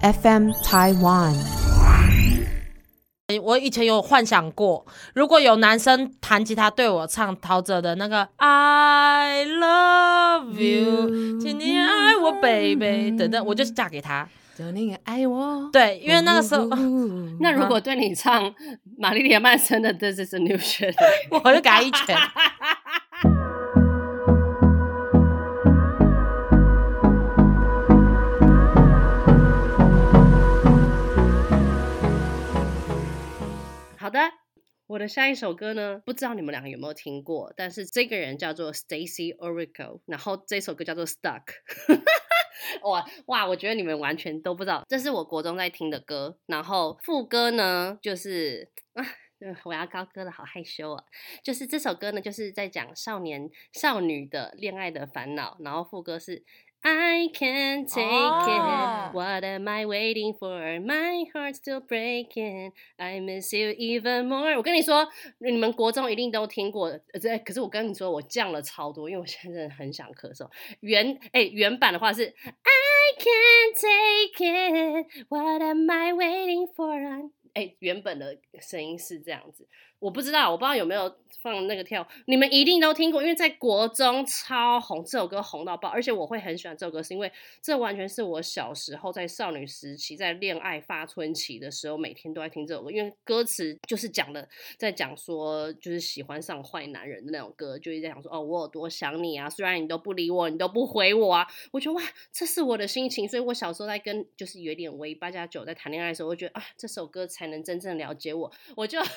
FM Taiwan。我以前有幻想过，如果有男生弹吉他对我唱陶喆的那个 I love you，请你爱我，baby，等等，我就嫁给他。求你爱我。对，因为那个时候 那如果对你唱玛丽莲曼森的《This Is a New Shit》，我就给他一拳。好的，我的下一首歌呢，不知道你们两个有没有听过，但是这个人叫做 Stacy Orico，然后这首歌叫做 Stuck。哇哇，我觉得你们完全都不知道，这是我国中在听的歌，然后副歌呢就是啊。我要高歌了，好害羞啊！就是这首歌呢，就是在讲少年少女的恋爱的烦恼，然后副歌是。I can't take it. What am I waiting for? My heart's still breaking. I miss you even more. 我跟你说，你们国中一定都听过。这可是我跟你说，我降了超多，因为我现在真的很想咳嗽。原哎原版的话是 I can't take it. What am I waiting for? 哎，原本的声音是这样子。 我不知道，我不知道有没有放那个跳，你们一定都听过，因为在国中超红，这首歌红到爆，而且我会很喜欢这首歌，是因为这完全是我小时候在少女时期，在恋爱发春期的时候，每天都在听这首歌，因为歌词就是讲的，在讲说就是喜欢上坏男人的那种歌，就是在讲说哦，我有多想你啊，虽然你都不理我，你都不回我啊，我觉得哇，这是我的心情，所以我小时候在跟就是有点微八加九在谈恋爱的时候，我觉得啊，这首歌才能真正了解我，我就。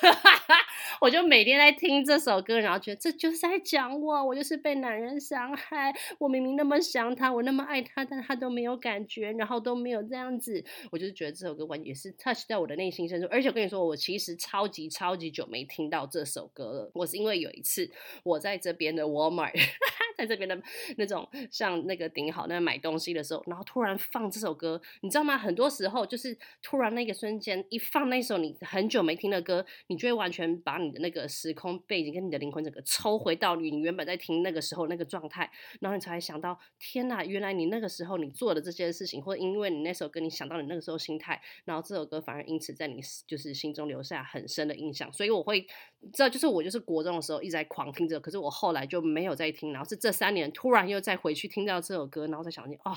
我就每天在听这首歌，然后觉得这就是在讲我，我就是被男人伤害。我明明那么想他，我那么爱他，但他都没有感觉，然后都没有这样子。我就是觉得这首歌完全是 touch 在我的内心深处。而且我跟你说，我其实超级超级久没听到这首歌了。我是因为有一次我在这边的 Walmart，在这边的那种像那个顶好那买东西的时候，然后突然放这首歌，你知道吗？很多时候就是突然那个瞬间一放那首你很久没听的歌，你就会完全把你的那个时空背景跟你的灵魂整个抽回到你原本在听那个时候那个状态，然后你才想到，天哪，原来你那个时候你做的这件事情，或者因为你那首歌你想到你那个时候心态，然后这首歌反而因此在你就是心中留下很深的印象。所以我会，这就是我就是国中的时候一直在狂听着，可是我后来就没有再听，然后是这三年突然又再回去听到这首歌，然后再想起，哦，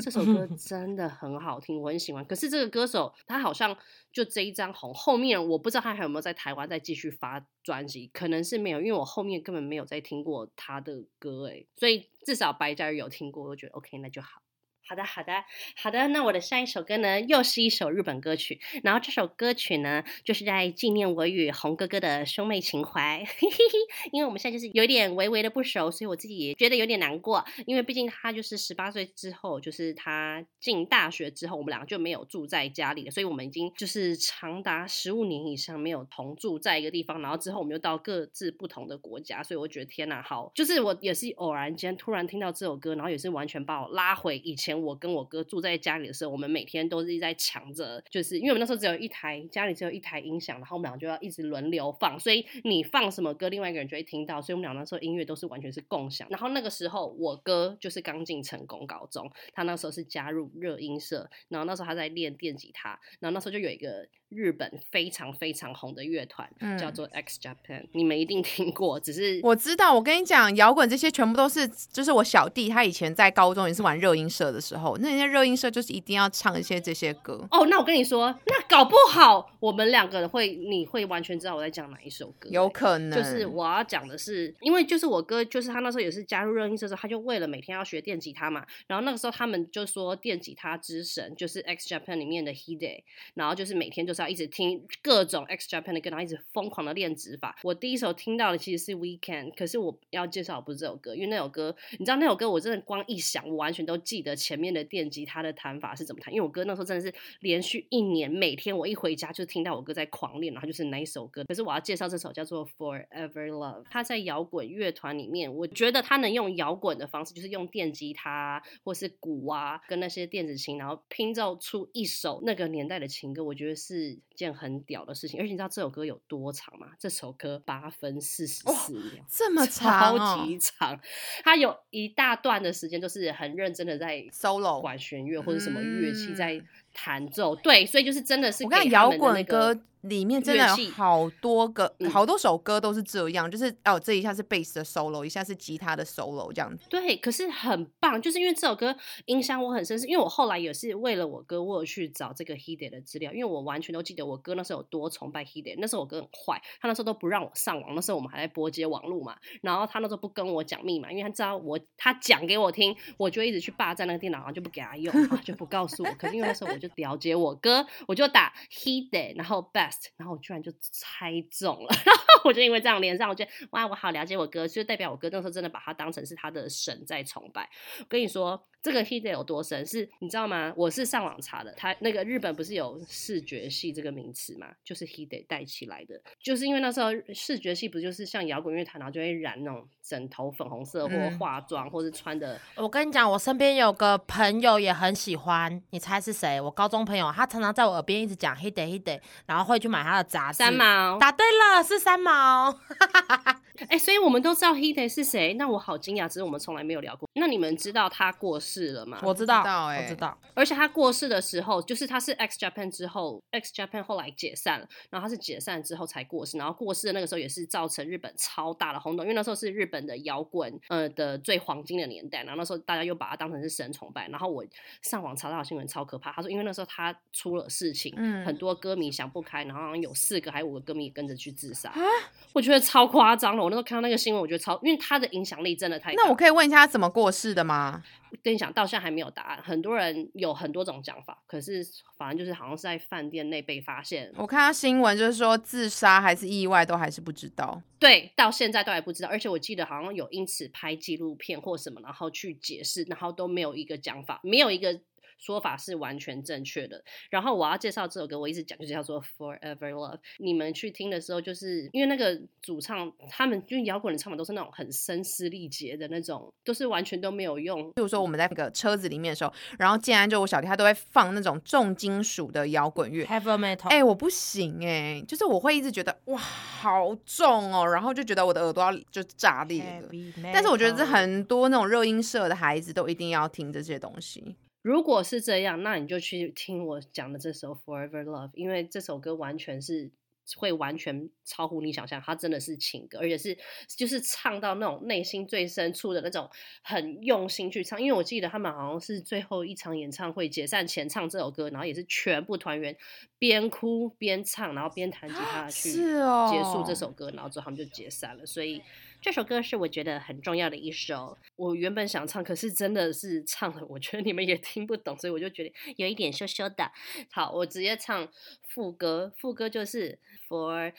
这首歌 真的很好听，我很喜欢。可是这个歌手他好像就这一张红，后面我不知道他还有没有在台湾再继续发。专辑可能是没有，因为我后面根本没有再听过他的歌诶，所以至少白嘉宇有听过，我觉得 OK，那就好。好的，好的，好的。那我的下一首歌呢，又是一首日本歌曲。然后这首歌曲呢，就是在纪念我与红哥哥的兄妹情怀。嘿嘿嘿因为我们现在就是有点微微的不熟，所以我自己也觉得有点难过。因为毕竟他就是十八岁之后，就是他进大学之后，我们两个就没有住在家里了。所以我们已经就是长达十五年以上没有同住在一个地方。然后之后我们又到各自不同的国家，所以我觉得天哪，好，就是我也是偶然间突然听到这首歌，然后也是完全把我拉回以前。我跟我哥住在家里的时候，我们每天都是在抢着，就是因为我们那时候只有一台家里只有一台音响，然后我们俩就要一直轮流放，所以你放什么歌，另外一个人就会听到，所以我们俩那时候音乐都是完全是共享。然后那个时候我哥就是刚进成功高中，他那时候是加入热音社，然后那时候他在练电吉他，然后那时候就有一个日本非常非常红的乐团叫做 X Japan，你们一定听过，只是我知道，我跟你讲，摇滚这些全部都是，就是我小弟他以前在高中也是玩热音社的。时候，那人家热音社就是一定要唱一些这些歌哦。那我跟你说，那搞不好我们两个会，你会完全知道我在讲哪一首歌。有可能，就是我要讲的是，因为就是我哥，就是他那时候也是加入热音社的时候，他就为了每天要学电吉他嘛。然后那个时候他们就说电吉他之神就是 X Japan 里面的 Hide，然后就是每天就是要一直听各种 X Japan 的歌，然后一直疯狂的练指法。我第一首听到的其实是 Weekend，可是我要介绍不是这首歌，因为那首歌，你知道那首歌我真的光一想，我完全都记得前。面的电吉他的弹法是怎么弹？因为我哥那时候真的是连续一年，每天我一回家就听到我哥在狂练，然后就是哪一首歌。可是我要介绍这首叫做《Forever Love》，他在摇滚乐团里面，我觉得他能用摇滚的方式，就是用电吉他或是鼓啊，跟那些电子琴，然后拼凑出一首那个年代的情歌，我觉得是件很屌的事情。而且你知道这首歌有多长吗？这首歌八分四十四秒，这么长，超级长。他有一大段的时间都是很认真的在。solo。管弦乐或者什么乐器在嗯弹奏，对，所以就是真的是我跟你给他们的讲摇滚那个歌里面真的有好多个、嗯好多首歌都是这样，就是哦，这一下是贝斯的 solo，一下是吉他的 solo 这样子。对，可是很棒，就是因为这首歌影响我很深，是因为我后来也是为了我哥，我有去找这个 Hide 的资料，因为我完全都记得我哥那时候有多崇拜 Hide，那时候我哥很坏，他那时候都不让我上网，那时候我们还在拨接网络嘛，然后他那时候不跟我讲密码，因为他知道我他讲给我听，我就一直去霸占那个电脑，然后就不给他用，然后就不告诉我。可是因为那时候我就了解我哥，我就打 he day，然后 Best，然后我居然就猜中了，我就因为这样连上，我觉得哇，我好了解我哥，就代表我哥那时候真的把他当成是他的神在崇拜。我跟你说，这个 Hide 有多神，是你知道吗？我是上网查的，他那个日本不是有视觉系这个名词嘛，就是 Hide 带起来的，就是因为那时候视觉系不就是像摇滚乐团，然后就会染那种枕头粉红色，或嗯化妆，或是穿的我跟你讲，我身边有个朋友也很喜欢，你猜是谁？我高中朋友，他常常在我耳边一直讲 “he day he day”，然后会去买他的杂志。三毛。答对了，是三毛。哎、所以我们都知道 Hide 是谁，那我好惊讶，只是我们从来没有聊过。那你们知道他过世了吗？我知道，知道欸我知道。而且他过世的时候，就是他是 X Japan 之后，X Japan 后来解散了，然后他是解散之后才过世，然后过世的那个时候也是造成日本超大的轰动，因为那时候是日本的摇滚呃的最黄金的年代，然后那时候大家又把他当成是神崇拜，然后我上网查到的新闻超可怕，他说因为那时候他出了事情，嗯很多歌迷想不开，然后好像有四个还有五个歌迷跟着去自杀，啊 我觉得超夸张了，我那时候看到那个新闻，我觉得超，因为他的影响力真的太，那我可以问一下他怎么过世的吗？跟你讲，到现在还没有答案。很多人有很多种讲法，可是反正就是好像是在饭店内被发现。我看到新闻就是说自杀还是意外，都还是不知道。对，到现在都还不知道。而且我记得好像有因此拍纪录片或什么，然后去解释，然后都没有一个讲法，没有一个。说法是完全正确的。然后我要介绍这首歌，我一直讲就是叫做《Forever Love》。你们去听的时候，就是因为那个主唱，他们就是摇滚的唱法都是那种很声嘶力竭的那种，都是完全都没有用比如说我们在那个车子里面的时候，然后竟然就我小弟他都会放那种重金属的摇滚乐。Heavy metal，哎、我不行哎、就是我会一直觉得哇好重哦，然后就觉得我的耳朵要就炸裂了。但是我觉得这很多那种热音社的孩子都一定要听这些东西。如果是这样，那你就去听我讲的这首《Forever Love》，因为这首歌完全是会完全超乎你想象，它真的是情歌，而且是就是唱到那种内心最深处的那种很用心去唱。因为我记得他们好像是最后一场演唱会解散前唱这首歌，然后也是全部团员边哭边唱，然后边弹吉他去结束这首歌，然后之后他们就解散了。所以这首歌是我觉得很重要的一首。我原本想唱，可是真的是唱了，我觉得你们也听不懂，所以我就觉得有一点羞羞的。好，我直接唱副歌，副歌就是 Forever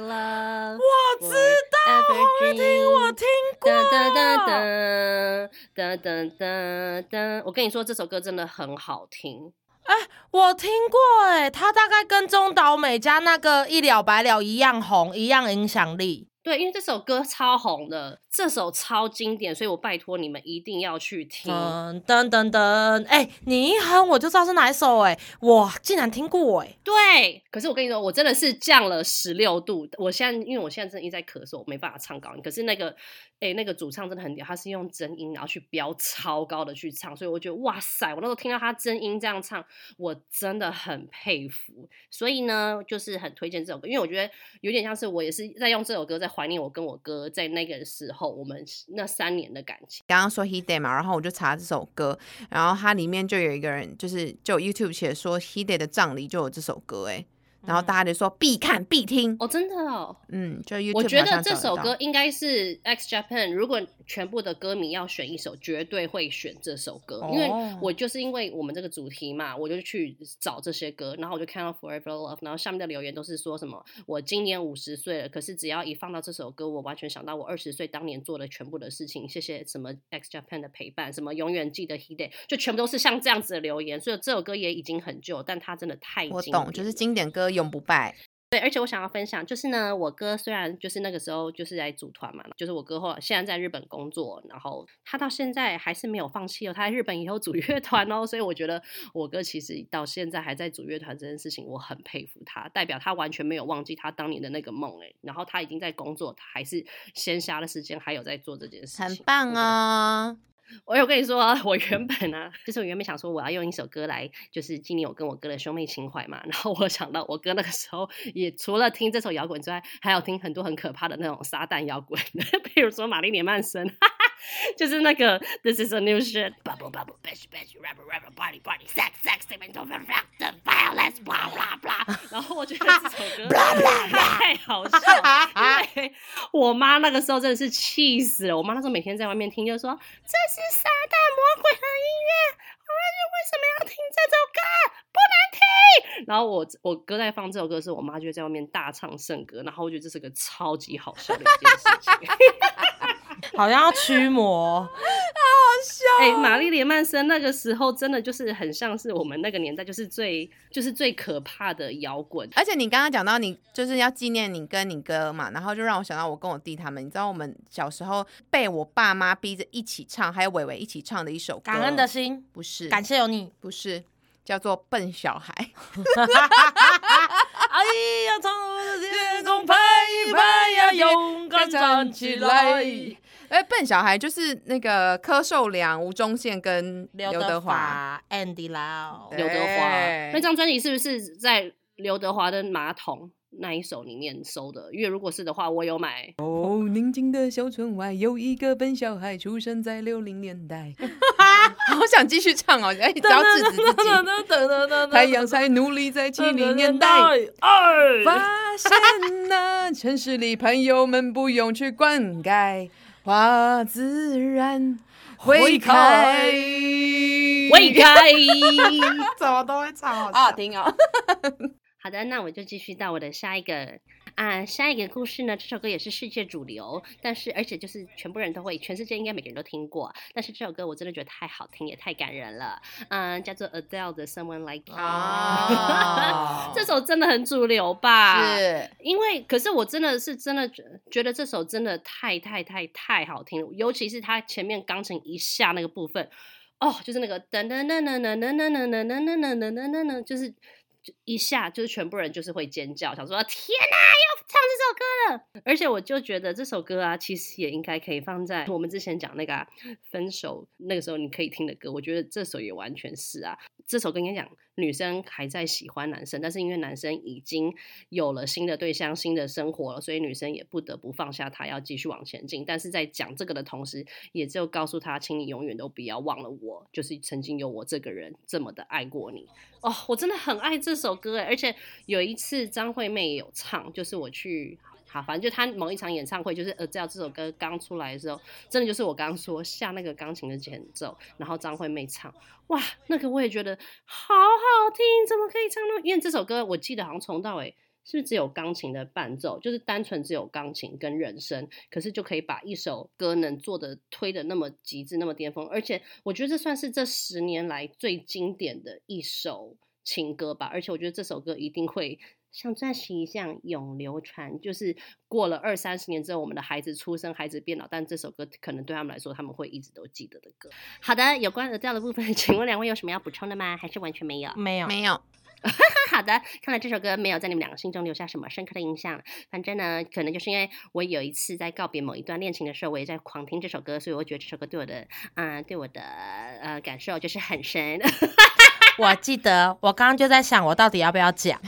Love。我知道，我听，我听过。噔噔噔噔噔噔噔噔，我跟你说，这首歌真的很好听。我听过哎，他大概跟中岛美嘉那个一了百了一样红，一样影响力。对，因为这首歌超红的，这首超经典，所以我拜托你们一定要去听。噔噔噔噔，哎、你一哼我就知道是哪一首哎，我竟然听过哎。对，可是我跟你说，我真的是降了十六度。我现在因为我现在真的一直在咳嗽，我没办法唱高音。可是那个，哎，那个主唱真的很屌，他是用真音然后去飙超高的去唱，所以我觉得哇塞，我那时候听到他真音这样唱，我真的很佩服。所以呢，就是很推荐这首歌，因为我觉得有点像是我也是在用这首歌在怀念我跟我哥在那个时候我们那三年的感情。刚刚说 He Day 嘛，然后我就查这首歌，然后它里面就有一个人，就是就 YouTube 写说 He Day 的葬礼就有这首歌，哎，然后大家就说必看必听，哦，真的哦。嗯，就 YouTube 我觉得这首歌应该是 X Japan，如果全部的歌迷要选一首，绝对会选这首歌，因为哦。我就是因为我们这个主题嘛，我就去找这些歌，然后我就看到 Forever Love，然后下面的留言都是说什么我今年五十岁了，可是只要一放到这首歌，我完全想到我二十岁当年做的全部的事情，谢谢什么 X Japan 的陪伴，什么永远记得 He Day，就全部都是像这样子的留言，所以这首歌也已经很旧，但它真的太我懂，经典了就是经典歌永不败。对，而且我想要分享，就是呢，我哥虽然就是那个时候就是在组团嘛，就是我哥后来现在在日本工作，然后他到现在还是没有放弃哦，他在日本以后组乐团哦，所以我觉得我哥其实到现在还在组乐团这件事情，我很佩服他，代表他完全没有忘记他当年的那个梦哎，然后他已经在工作，他还是闲暇的时间还有在做这件事情，很棒我觉得啊！我有跟你说，我原本啊，就是我原本想说我要用一首歌来，就是纪念我跟我哥的兄妹情怀嘛。然后我想到我哥那个时候也除了听这首摇滚之外，还有听很多很可怕的那种撒旦摇滚，比如说玛丽莲曼森，就是那个 This is a new shit，bubble bubble bash bash rubber rubber party party sex sex mental the violence blah blah blah。然后我觉得这首歌 太好笑，因为我妈那个时候真的是气死了。我妈那时候每天在外面听，就说这是撒旦魔鬼的音乐，为什么要听这首歌？不能听。然后我我哥在放这首歌的时候，我妈就在外面大唱圣歌，然后我觉得这是个超级好笑的一件事情。好像要驱魔，好笑。哎、玛丽莲曼森那个时候真的就是很像是我们那个年代，就是最就是最可怕的摇滚。而且你刚刚讲到你就是要纪念你跟你哥嘛，然后就让我想到我跟我弟他们，你知道我们小时候被我爸妈逼着一起唱，还有伟伟一起唱的一首歌，感恩的心，不是感谢有你。不是叫做《笨小孩》，哎呀，从我的天空拍一拍呀，勇敢站起来。哎，笨小孩就是那个柯受良、吴宗宪跟刘德德华。Andy Lau，对刘德华那张专辑是不是在刘德华的《马桶》那一首里面收的？因为如果是的话，我有买。哦，宁静的小村外有一个笨小孩，出生在六零年代。好想继续唱哦，哎，只要制止自己。太阳才努力在七零年代。二发现那城市里朋友们不用去灌溉，花自然会开。会开。怎么都会唱，好好听哦。好的，那我就继续到我的下一个啊，下一个故事呢。这首歌也是世界主流，但是而且就是全部人都会，全世界应该每个人都听过。但是这首歌我真的觉得太好听，也太感人了。嗯，叫做 Adele 的 Someone Like You。哦 这首真的很主流吧？是因为，可是我真的是真的觉觉得这首真的太太太太好听了，尤其是它前面钢琴一下那个部分，哦，就是那个噔噔噔噔噔噔噔噔噔噔噔噔噔噔噔，就是就一下就是全部人就是会尖叫，想说天哪，又唱这首歌了！而且我就觉得这首歌啊，其实也应该可以放在我们之前讲那个、分手那个时候你可以听的歌，我觉得这首也完全是啊。这首歌应该讲女生还在喜欢男生，但是因为男生已经有了新的对象、新的生活了，所以女生也不得不放下他，要继续往前进。但是在讲这个的同时，也只有告诉他，请你永远都不要忘了我，就是曾经有我这个人这么的爱过你。哦，我真的很爱这首歌哎，而且有一次张惠妹也有唱，就是我去。好，反正就他某一场演唱会，就是呃，知道这首歌刚出来的时候，真的就是我刚刚说下那个钢琴的前奏，然后张惠妹唱，哇，那个我也觉得好好听，怎么可以唱呢？因为这首歌我记得好像从到尾是不是只有钢琴的伴奏，就是单纯只有钢琴跟人声，可是就可以把一首歌能做的推的那么极致，那么巅峰，而且我觉得这算是这十年来最经典的一首情歌吧，而且我觉得这首歌一定会。像钻石一样永流传，就是过了二三十年之后，我们的孩子出生，孩子变老，但这首歌可能对他们来说，他们会一直都记得的歌。好的，有关 Adele 的部分，请问两位有什么要补充的吗？还是完全没有？没有，没有，好的，看来这首歌没有在你们两个心中留下什么深刻的印象。反正呢，可能就是因为我有一次在告别某一段恋情的时候，我也在狂听这首歌，所以我觉得这首歌对我的，嗯、对我的呃感受就是很深。我记得我刚刚就在想，我到底要不要讲？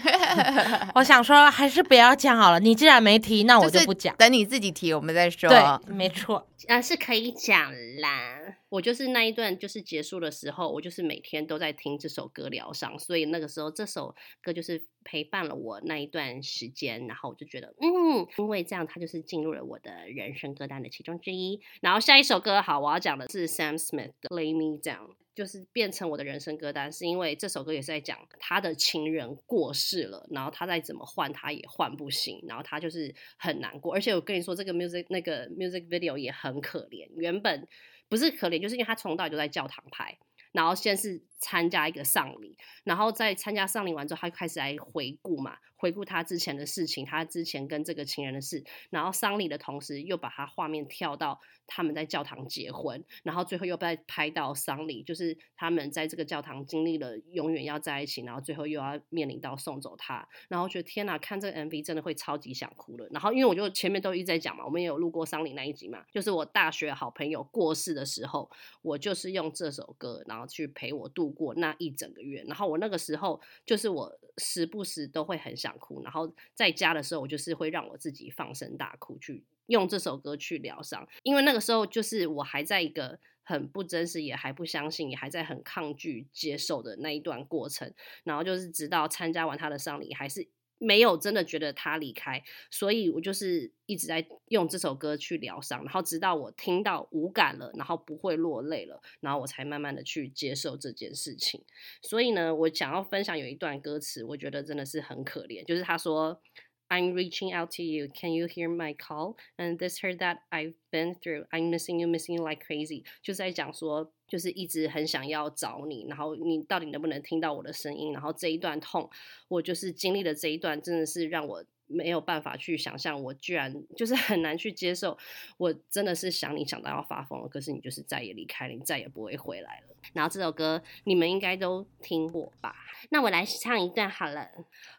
我想说还是不要讲好了。你既然没提，那我就就是不讲。等你自己提，我们再说。对，没错。啊，是可以讲啦。我就是那一段就是结束的时候，我就是每天都在听这首歌疗伤，所以那个时候这首歌就是陪伴了我那一段时间。然后我就觉得，嗯，因为这样它就是进入了我的人生歌单的其中之一。然后下一首歌，好，我要讲的是 Sam Smith 的《Lay Me Down》。就是变成我的人生歌单，是因为这首歌也是在讲他的情人过世了，然后他再怎么换他也换不行，然后他就是很难过。而且我跟你说，这个 music 那个 music video 也很很可怜，原本不是可怜，就是因为他从头到尾都在教堂拍。然后先是参加一个丧礼，然后在参加丧礼完之后，他就开始来回顾嘛，回顾他之前的事情，他之前跟这个情人的事，然后丧礼的同时又把他画面跳到他们在教堂结婚，然后最后又被拍到丧礼，就是他们在这个教堂经历了永远要在一起，然后最后又要面临到送走他，然后觉得天哪，看这个 MV 真的会超级想哭了。然后因为我就前面都一直在讲嘛，我们也有录过丧礼那一集嘛，就是我大学好朋友过世的时候，我就是用这首歌，然后去陪我度过那一整个月。然后我那个时候就是我时不时都会很想哭，然后在家的时候，我就是会让我自己放声大哭，去用这首歌去疗伤。因为那个时候就是我还在一个很不真实，也还不相信，也还在很抗拒接受的那一段过程。然后就是直到参加完他的丧礼，还是。没有真的觉得他离开，所以我就是一直在用这首歌去疗伤，然后直到我听到无感了，然后不会落泪了，然后我才慢慢的去接受这件事情。所以呢，我想要分享有一段歌词，我觉得真的是很可怜，就是他说。I'm reaching out to you. Can you hear my call? And this hurt that I've been through. I'm missing you, missing you like crazy. 就是在讲说，就是一直很想要找你，然后你到底能不能听到我的声音？然后这一段痛，我就是经历了这一段，真的是让我。 没有办法去想象，我居然就是很难去接受。我真的是想你想到要发疯了，可是你就是再也离开了，你再也不会回来了。然后这首歌你们应该都听过吧？那我来唱一段好了。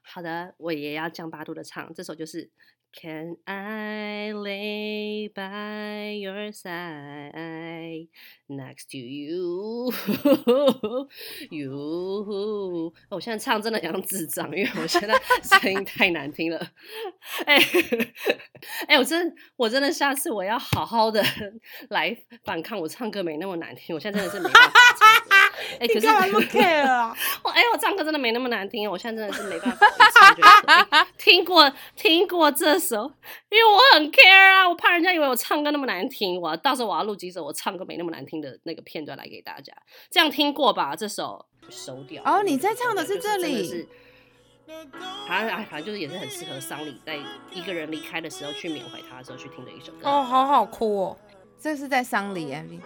好的，我也要降八度的唱，这首就是。Can I lay by your side next to you? You，我现在唱真的像智障，因为我现在声音太难听了。哎，哎，我真，我真的下次我要好好的 来反抗，我唱歌没那么难听。我现在真的是没办法唱。哎，可是不 care 啊！我哎，我唱歌真的没那么难听，我现在真的是没办法。听过听过这首，因为我很 care 啊，我怕人家以为我唱歌那么难听。我到时候我要录几首我唱歌没那么难听的那个片段来给大家。这样听过吧？这首收掉。哦，你在唱的是这里。是，反正哎，反正就是也是很适合丧礼，在一个人离开的时候去缅怀他的时候去听的一首歌。哦，好好哭哦！这是在丧礼 MV。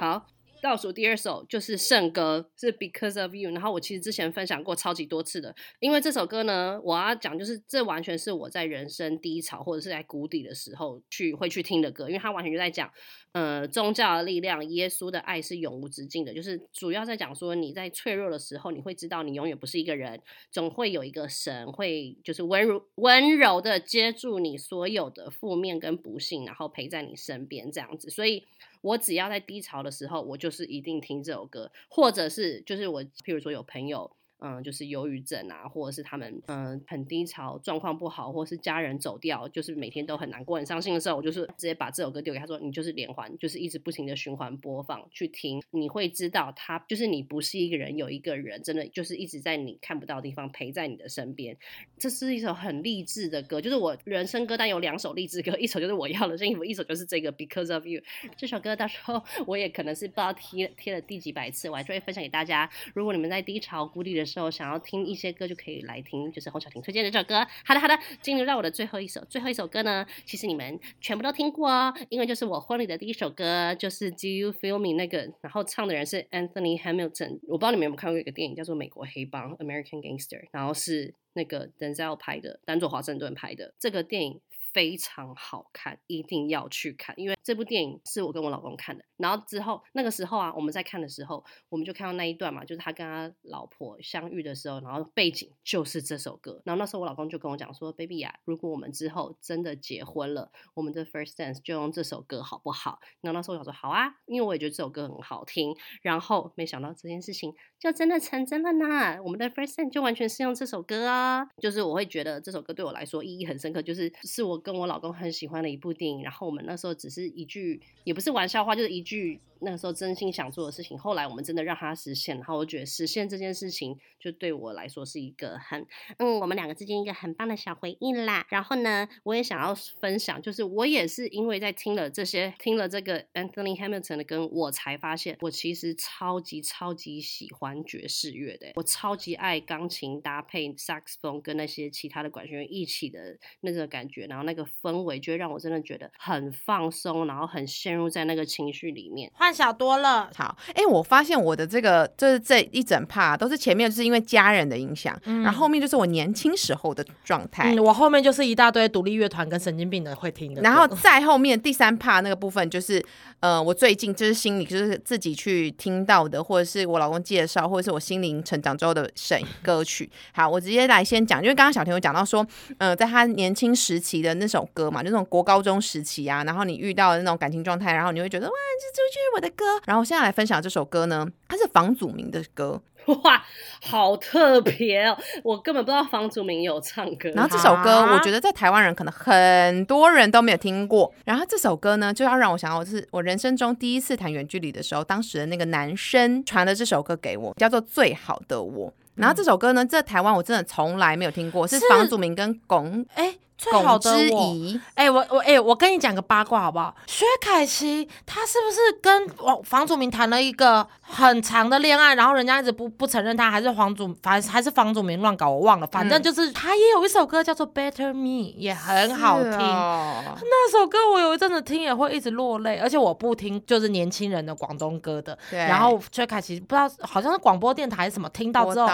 好，倒数第二首就是圣歌，是 Because of You。然后我其实之前分享过超级多次的，因为这首歌呢，我要讲就是这完全是我在人生低潮或者是在谷底的时候去会去听的歌，因为它完全就在讲，呃，宗教的力量，耶稣的爱是永无止境的，就是主要在讲说你在脆弱的时候，你会知道你永远不是一个人，总会有一个神会就是温柔温柔的接住你所有的负面跟不幸，然后陪在你身边这样子，所以。我只要在低潮的时候，我就是一定听这首歌，或者是就是我，譬如说有朋友。嗯，就是忧郁症啊，或者是他们嗯很低潮，状况不好，或者是家人走掉，就是每天都很难过、很伤心的时候，我就是直接把这首歌丢给他说，你就是连环，就是一直不停的循环播放去听，你会知道他就是你不是一个人，有一个人真的就是一直在你看不到的地方陪在你的身边。这是一首很励志的歌，就是我人生歌单有两首励志歌，一首就是我要的幸福，一首就是这个 Because of You 这首歌。到时候我也可能是不知道贴贴了第几百次，我还是会分享给大家。如果你们在低潮孤立的时时候想要听一些歌，就可以来听，就是洪小婷推荐的这首歌。好的，好的，进入到我的最后一首，最后一首歌呢，其实你们全部都听过哦，因为就是我婚礼的第一首歌，就是《Do You Feel Me》那个，然后唱的人是 Anthony Hamilton。我不知道你们有没有看过一个电影叫做《美国黑帮》（American Gangster），然后是那个 Denzel 拍的，丹佐华盛顿拍的这个电影。非常好看，一定要去看，因为这部电影是我跟我老公看的。然后之后那个时候啊，我们在看的时候，我们就看到那一段嘛，就是他跟他老婆相遇的时候，然后背景就是这首歌。然后那时候我老公就跟我讲说：“baby 啊，如果我们之后真的结婚了，我们的 first dance 就用这首歌好不好？”然后那时候我想说：“好啊，因为我也觉得这首歌很好听。”然后没想到这件事情就真的成真了呢，我们的 first dance 就完全是用这首歌啊，就是我会觉得这首歌对我来说意义很深刻，就是是我。跟我老公很喜欢的一部电影，然后我们那时候只是一句，也不是玩笑话，就是一句那个时候真心想做的事情，后来我们真的让它实现，然后我觉得实现这件事情，就对我来说是一个很嗯，我们两个之间一个很棒的小回忆啦。然后呢，我也想要分享，就是我也是因为在听了这些，听了这个 Anthony Hamilton 的歌，我才发现我其实超级超级喜欢爵士乐的，我超级爱钢琴搭配萨克斯风跟那些其他的管弦乐一起的那个感觉，然后那个氛围就会让我真的觉得很放松，然后很陷入在那个情绪里面。幻想多了，好，哎，我发现我的这个就是这一整趴都是前面就是因为家人的影响，然后后面就是我年轻时候的状态。嗯，我后面就是一大堆独立乐团跟神经病的会听的，然后再后面第三趴那个部分就是，呃，我最近就是心里就是自己去听到的，或者是我老公介绍，或者是我心灵成长之后的神歌曲。好，我直接来先讲，因为刚刚小田有讲到说，呃，在他年轻时期的那首歌嘛，就那种国高中时期啊，然后你遇到的那种感情状态，然后你会觉得哇，这就是我的歌。然后我现在来分享这首歌呢，它是房祖名的歌。哇，好特别哦！我根本不知道房祖名有唱歌。然后这首歌，我觉得在台湾人可能很多人都没有听过。然后这首歌呢，就要让我想到是我人生中第一次谈远距离的时候，当时的那个男生传的这首歌给我，叫做《最好的我》。然后这首歌呢，在台湾我真的从来没有听过，是房祖名跟龚哎。最好的我，哎，我我哎，我跟你讲个八卦好不好？薛凯琪他是不是跟王房祖名谈了一个很长的恋爱，然后人家一直不不承认他，还是房祖反还是房祖名乱搞，我忘了。反正就是他也有一首歌叫做《Better Me》，也很好听。那首歌我有一阵子听也会一直落泪，而且我不听就是年轻人的广东歌的。然后薛凯琪不知道好像是广播电台什么听到之后，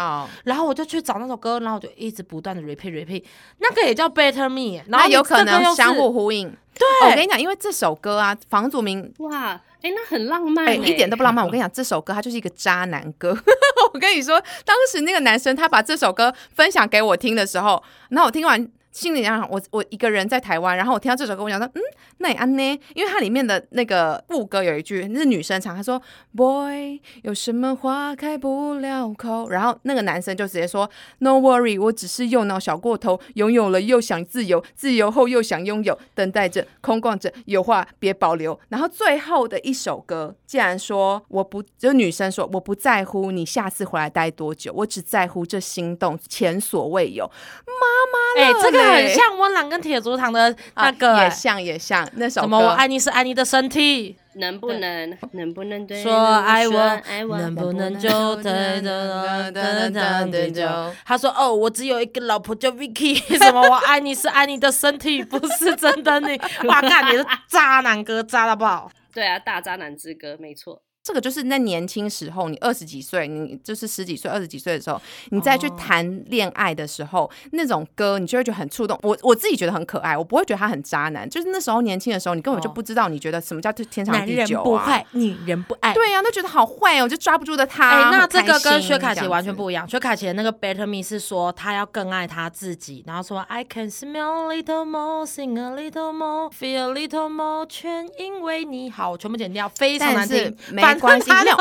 然后我就去找那首歌，然后我就一直不断的 repeat repeat，那个也叫 Better。那有可能相互呼应。对，我跟你讲，因为这首歌啊，房祖名哇，哎，那很浪漫，哎，一点都不浪漫。我跟你讲，这首歌它就是一个渣男歌。我跟你说，当时那个男生他把这首歌分享给我听的时候，那我听完。心里想，我我一个人在台湾，然后我听到这首歌，我想说，嗯，那也安呢？因为它里面的那个副歌有一句是女生唱，她说，Boy，有什么话开不了口？然后那个男生就直接说，No worry，我只是右脑小过头，拥有了又想自由，自由后又想拥有，等待着，空逛着，有话别保留。然后最后的一首歌，竟然说，我不，就女生说，我不在乎你下次回来待多久，我只在乎这心动前所未有。妈妈，哎，这个。很像温岚跟铁竹堂的那个，也像也像那首。什么？我爱你是爱你的身体，能不能能不能对说爱我？能不能就对的的的的的？他说哦，我只有一个老婆叫 Vicky。什么？我爱你是爱你的身体，不是真的你。哇，看你是渣男哥，渣到爆。对啊，大渣男之歌，没错。这个就是那年轻时候，你二十几岁，你就是十几岁、二十几岁的时候，你再去谈恋爱的时候，那种歌你就会觉得很触动。我我自己觉得很可爱，我不会觉得他很渣男。就是那时候年轻的时候，你根本就不知道，你觉得什么叫天长地久啊？不坏，女人不爱。对呀，那觉得好坏哦，就抓不住的他。哎，那这个跟薛凯琪完全不一样。薛凯琪的那个 Better Me 是说他要更爱他自己，然后说 I can smell a little more, sing a little more, feel a little more，全因为你好，全部剪掉，非常难听。关系没有，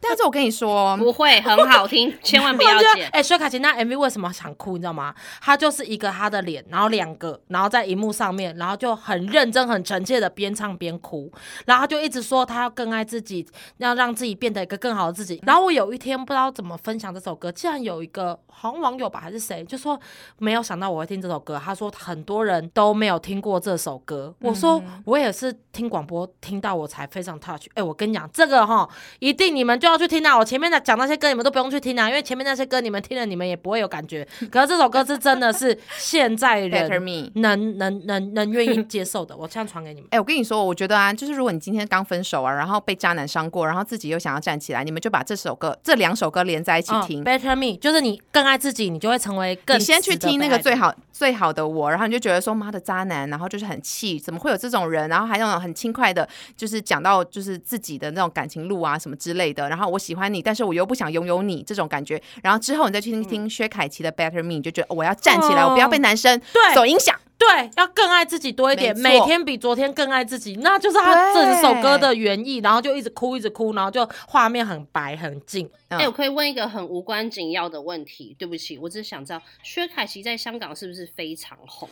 但是我跟你说不会很好听，千万不要剪。哎，薛凯琪那 MV 为什么想哭？你知道吗？他就是一个他的脸，然后两个，然后在荧幕上面，然后就很认真、很诚切的边唱边哭，然后他就一直说他要更爱自己，要让自己变得一个更好的自己。然后我有一天不知道怎么分享这首歌，竟然有一个好像网友吧还是谁，就说没有想到我会听这首歌。他说很多人都没有听过这首歌。我说我也是听广播听到我才非常 touch。哎，我跟你讲这个哈。一定你们就要去听啊！我前面的讲那些歌，你们都不用去听啊，因为前面那些歌你们听了，你们也不会有感觉。可是这首歌是真的是现在人能能能能愿意接受的。我这样传给你们。哎，我跟你说，我觉得啊，就是如果你今天刚分手啊，然后被渣男伤过，然后自己又想要站起来，你们就把这首歌、这两首歌连在一起听。Better Me，就是你更爱自己，你就会成为更。你先去听那个最好最好的我，然后你就觉得说妈的渣男，然后就是很气，怎么会有这种人？然后还那种很轻快的，就是讲到就是自己的那种感情路啊什么之类的。然后我喜欢你，但是我又不想拥有你这种感觉。然后之后你再去听听薛凯琪的《Better Me》，你就觉得我要站起来，我不要被男生对所影响。对，要更爱自己多一点，每天比昨天更爱自己，那就是他整首歌的原意。然后就一直哭，一直哭，然后就画面很白很静。哎，我可以问一个很无关紧要的问题？对不起，我只是想知道薛凯琪在香港是不是非常红？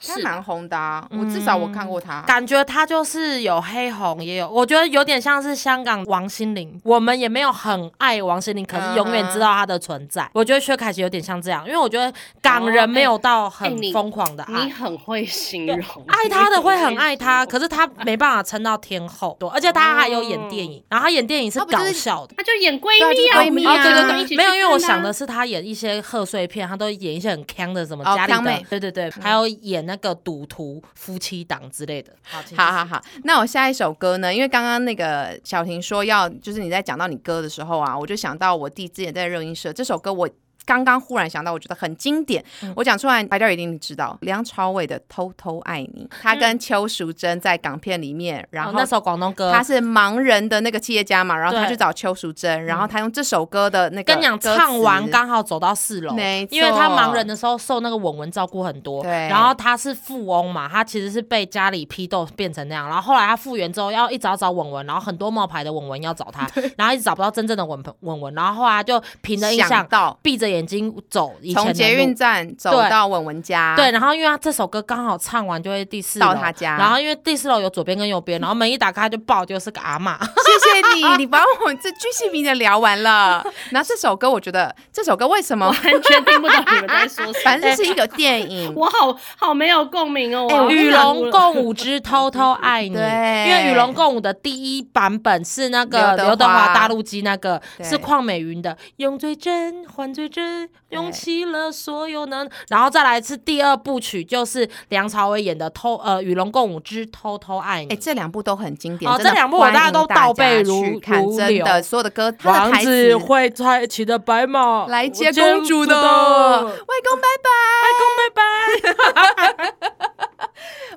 是他蛮红的啊，我至少我看过他。感觉他就是有黑红，也有，我觉得有点像是香港王心凌。我们也没有很爱王心凌，可是永远知道她的存在。我觉得薛凯琪有点像这样，因为我觉得港人没有到哎很疯狂的爱。你很会形容，爱他的会很爱他，可是他没办法撑到天后，对，而且他还有演电影，然后他演电影是搞笑的。他就演闺蜜啊，闺蜜啊对对对，没有，因为我想的是他演一些贺岁片，他都演一些很 can 的什么哦家里的坑妹，对对对，还有演那个赌徒夫妻档之类的。好，好好好，那我下一首歌呢？因为刚刚那个小婷说要，就是你在讲到你歌的时候啊，我就想到我弟之前在热音社这首歌，我刚刚忽然想到，我觉得很经典。嗯。我讲出来，大家一定知道梁朝伟的《偷偷爱你》，他跟邱淑贞在港片里面，然后哦那首广东歌，他是盲人的那个企业家嘛，然后他去找邱淑贞，然后他用这首歌的那个跟你讲，唱完刚好走到四楼，没因为他盲人的时候受那个文文照顾很多，对。然后他是富翁嘛，他其实是被家里批斗变成那样，然后后来他复原之后要一直要找文文，然后很多冒牌的文文要找他，然后一直找不到真正的文文文，然后后来就凭着印象想到。闭着眼睛走以前从捷运。站走到文文家，对，然后因为他这首歌刚好唱完就会第四楼到他家然后因为第四楼有左边跟右边，然后门一打开就爆就是个阿妈，谢谢你，你把我这巨细靡的聊完了。然后这首歌，我觉得这首歌为什么？完全听不懂你们在说什么。反正这是一个电影，我好好没有共鸣哦。与龙共舞之偷偷爱你，因为与龙共舞的第一版本是那个刘德华大陆机那个，是邝美云的，用最真换最真，用起了所有能，然后再来一次第二部曲，就是梁朝伟演的偷呃与龙共舞之偷偷爱你。哎，这两部都很经典。哦这两部我大家都倒背家如如真的所有的歌，他的王。子会帅气的白马来接公主的，外公拜拜。外公拜拜。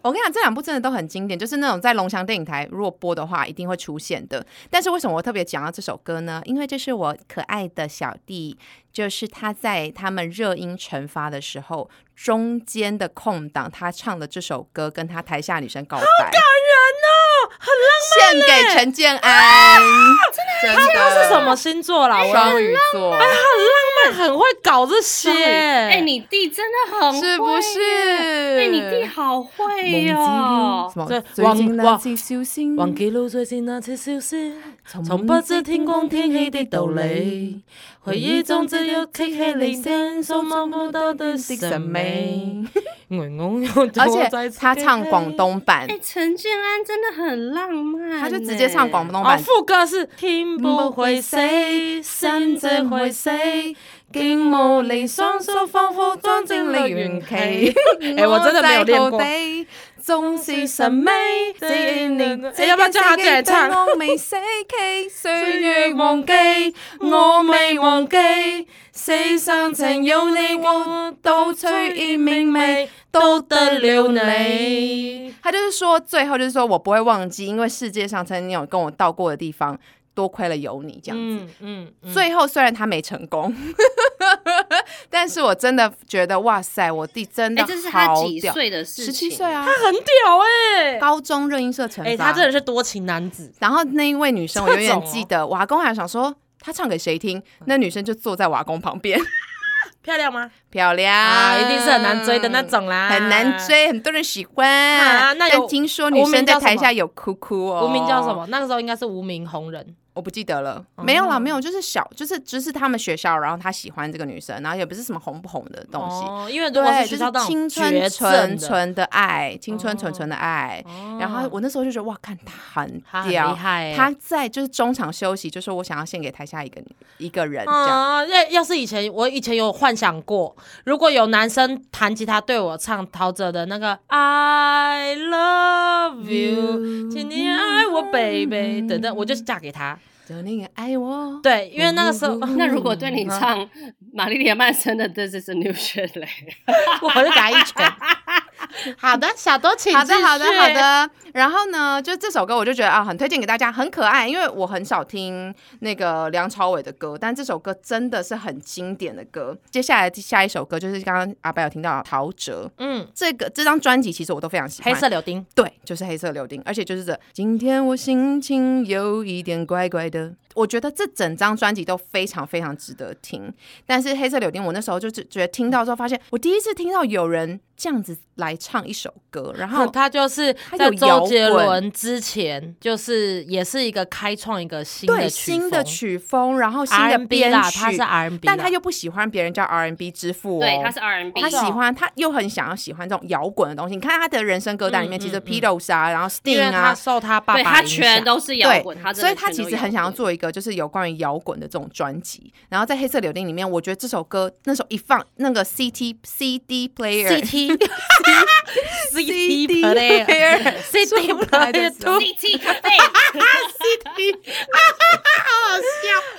我跟你讲，这两部真的都很经典，就是那种在龙翔电影台如果播的话，一定会出现的。但是为什么我特别讲到这首歌呢？因为这是我可爱的小弟，就是他在他们热音惩罚的时候，中间的空档，他唱的这首歌，跟他台下女生告白，哦，很浪漫，献给陈建安，真的，他是什么星座啦？双鱼座，哎很会搞这些。哎，你弟真的很是不是？耶？哎，你弟好会哦什。么对？最近那忘次小心，忘記了最近那次消息，從從不知天光天氣的道理，回憶中只有漆黑離聲，數望不到的神美。而且他唱廣東版哎，，陳建安真的很浪漫，他就直接唱廣東哦，版。副歌是听不會死，心只會死，竟無離雙手仿佛裝進了元氣。哎，我真的沒有練過。總是神秘，這一年，哎要不然叫他進來唱我未死期，歲月忘記，我未忘記，世上曾有你，我都隨意明媚，都得了你。他就是說，最後就是說我不會忘記，因為世界上曾經有跟我到過的地方，多亏了有你这样子。嗯嗯嗯，最后虽然他没成功，但是我真的觉得哇塞，我弟真的哎，这是他好屌，几岁的事十？七岁啊，他很屌哎。高中热音社惩罚。哎，他真的是多情男子。然后那一位女生，我永远记得，我阿公还想说他唱给谁听，那女生就坐在瓦工旁边，漂亮吗？漂亮啊，一定是很难追的那种啦，很难。追，很多人喜欢。啊那有但听说女生在台下有哭哭哦。无名叫什？么？那个时候应该是无名红人。我不记得了。哦没有啦，没有，就是小，就是只是他们学校，然后他喜欢这个女生，然后也不是什么红不红的东西。哦，因为对，就是青春绝纯纯的爱，青春纯纯的爱。哦然后我那时候就觉得哇，看他很屌，他在就是中场休息，就说我想要献给台下一个一个人这样。啊，要要是以前我以前有幻想过，如果有男生弹吉他对我唱陶喆的那个 I love you，请你爱我，baby，等等，我就嫁给他。就你也爱我，对，因为那个时候 那如果对你唱玛丽莲曼森的《This Is a New Shit》嘞，我就给他一拳。好的，小多请好的，好的，好。的。然后呢，就这首歌，我就觉得啊，很推荐给大家，很可爱。因为我很少听那个梁朝伟的歌，但这首歌真的是很经典的歌。接下来下一首歌就是刚刚阿白有听到的陶喆，嗯，这个这张专辑其实我都非常喜欢。黑色柳丁，对，就是黑色柳丁，而且就是这。今天我心情有一点怪怪的，我觉得这整张专辑都非常非常值得听。但是黑色柳丁，我那时候就是觉得听到之后，发现我第一次听到有人这样子来唱一首歌，然后 他就是在周杰伦之前，就是也是一个开创一个新的对曲新的风。曲风，然后新的，编曲，他是 R&B，但他又不喜欢别人叫 R N B 之父哦，对，他是 R N B，他喜欢，他又很想要喜欢这种摇滚的东西。你看他的人生歌单里面，其实嗯嗯 Beatles 啊，然后 Sting 啊，受他爸对他爸影响。全都是摇滚，他所以他其实很想要做一个就是有关于摇滚的这种专辑。然后在黑色柳丁里面，我觉得这首歌那时候一放，那个 CT CD player CT CT player CT 出来的 player 时候 CT Cafe，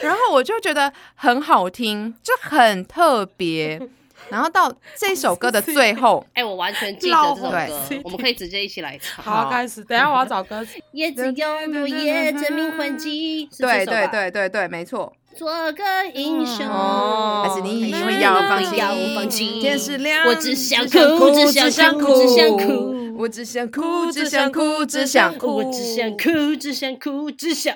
然后我就觉得很好听，就很特别。然后到这首歌的最后，哎，我完全记得这首对歌，我们可以直接一起来唱。好，开始。等一下我要找歌词。叶子有落叶，证明混迹，对对对对对，没错。做个英雄，哦还是你还是会要放弃？要放弃。天是亮，我只想哭，只想哭，只想哭，我只想哭，只想哭，只想哭，我只想哭，只想哭，只想。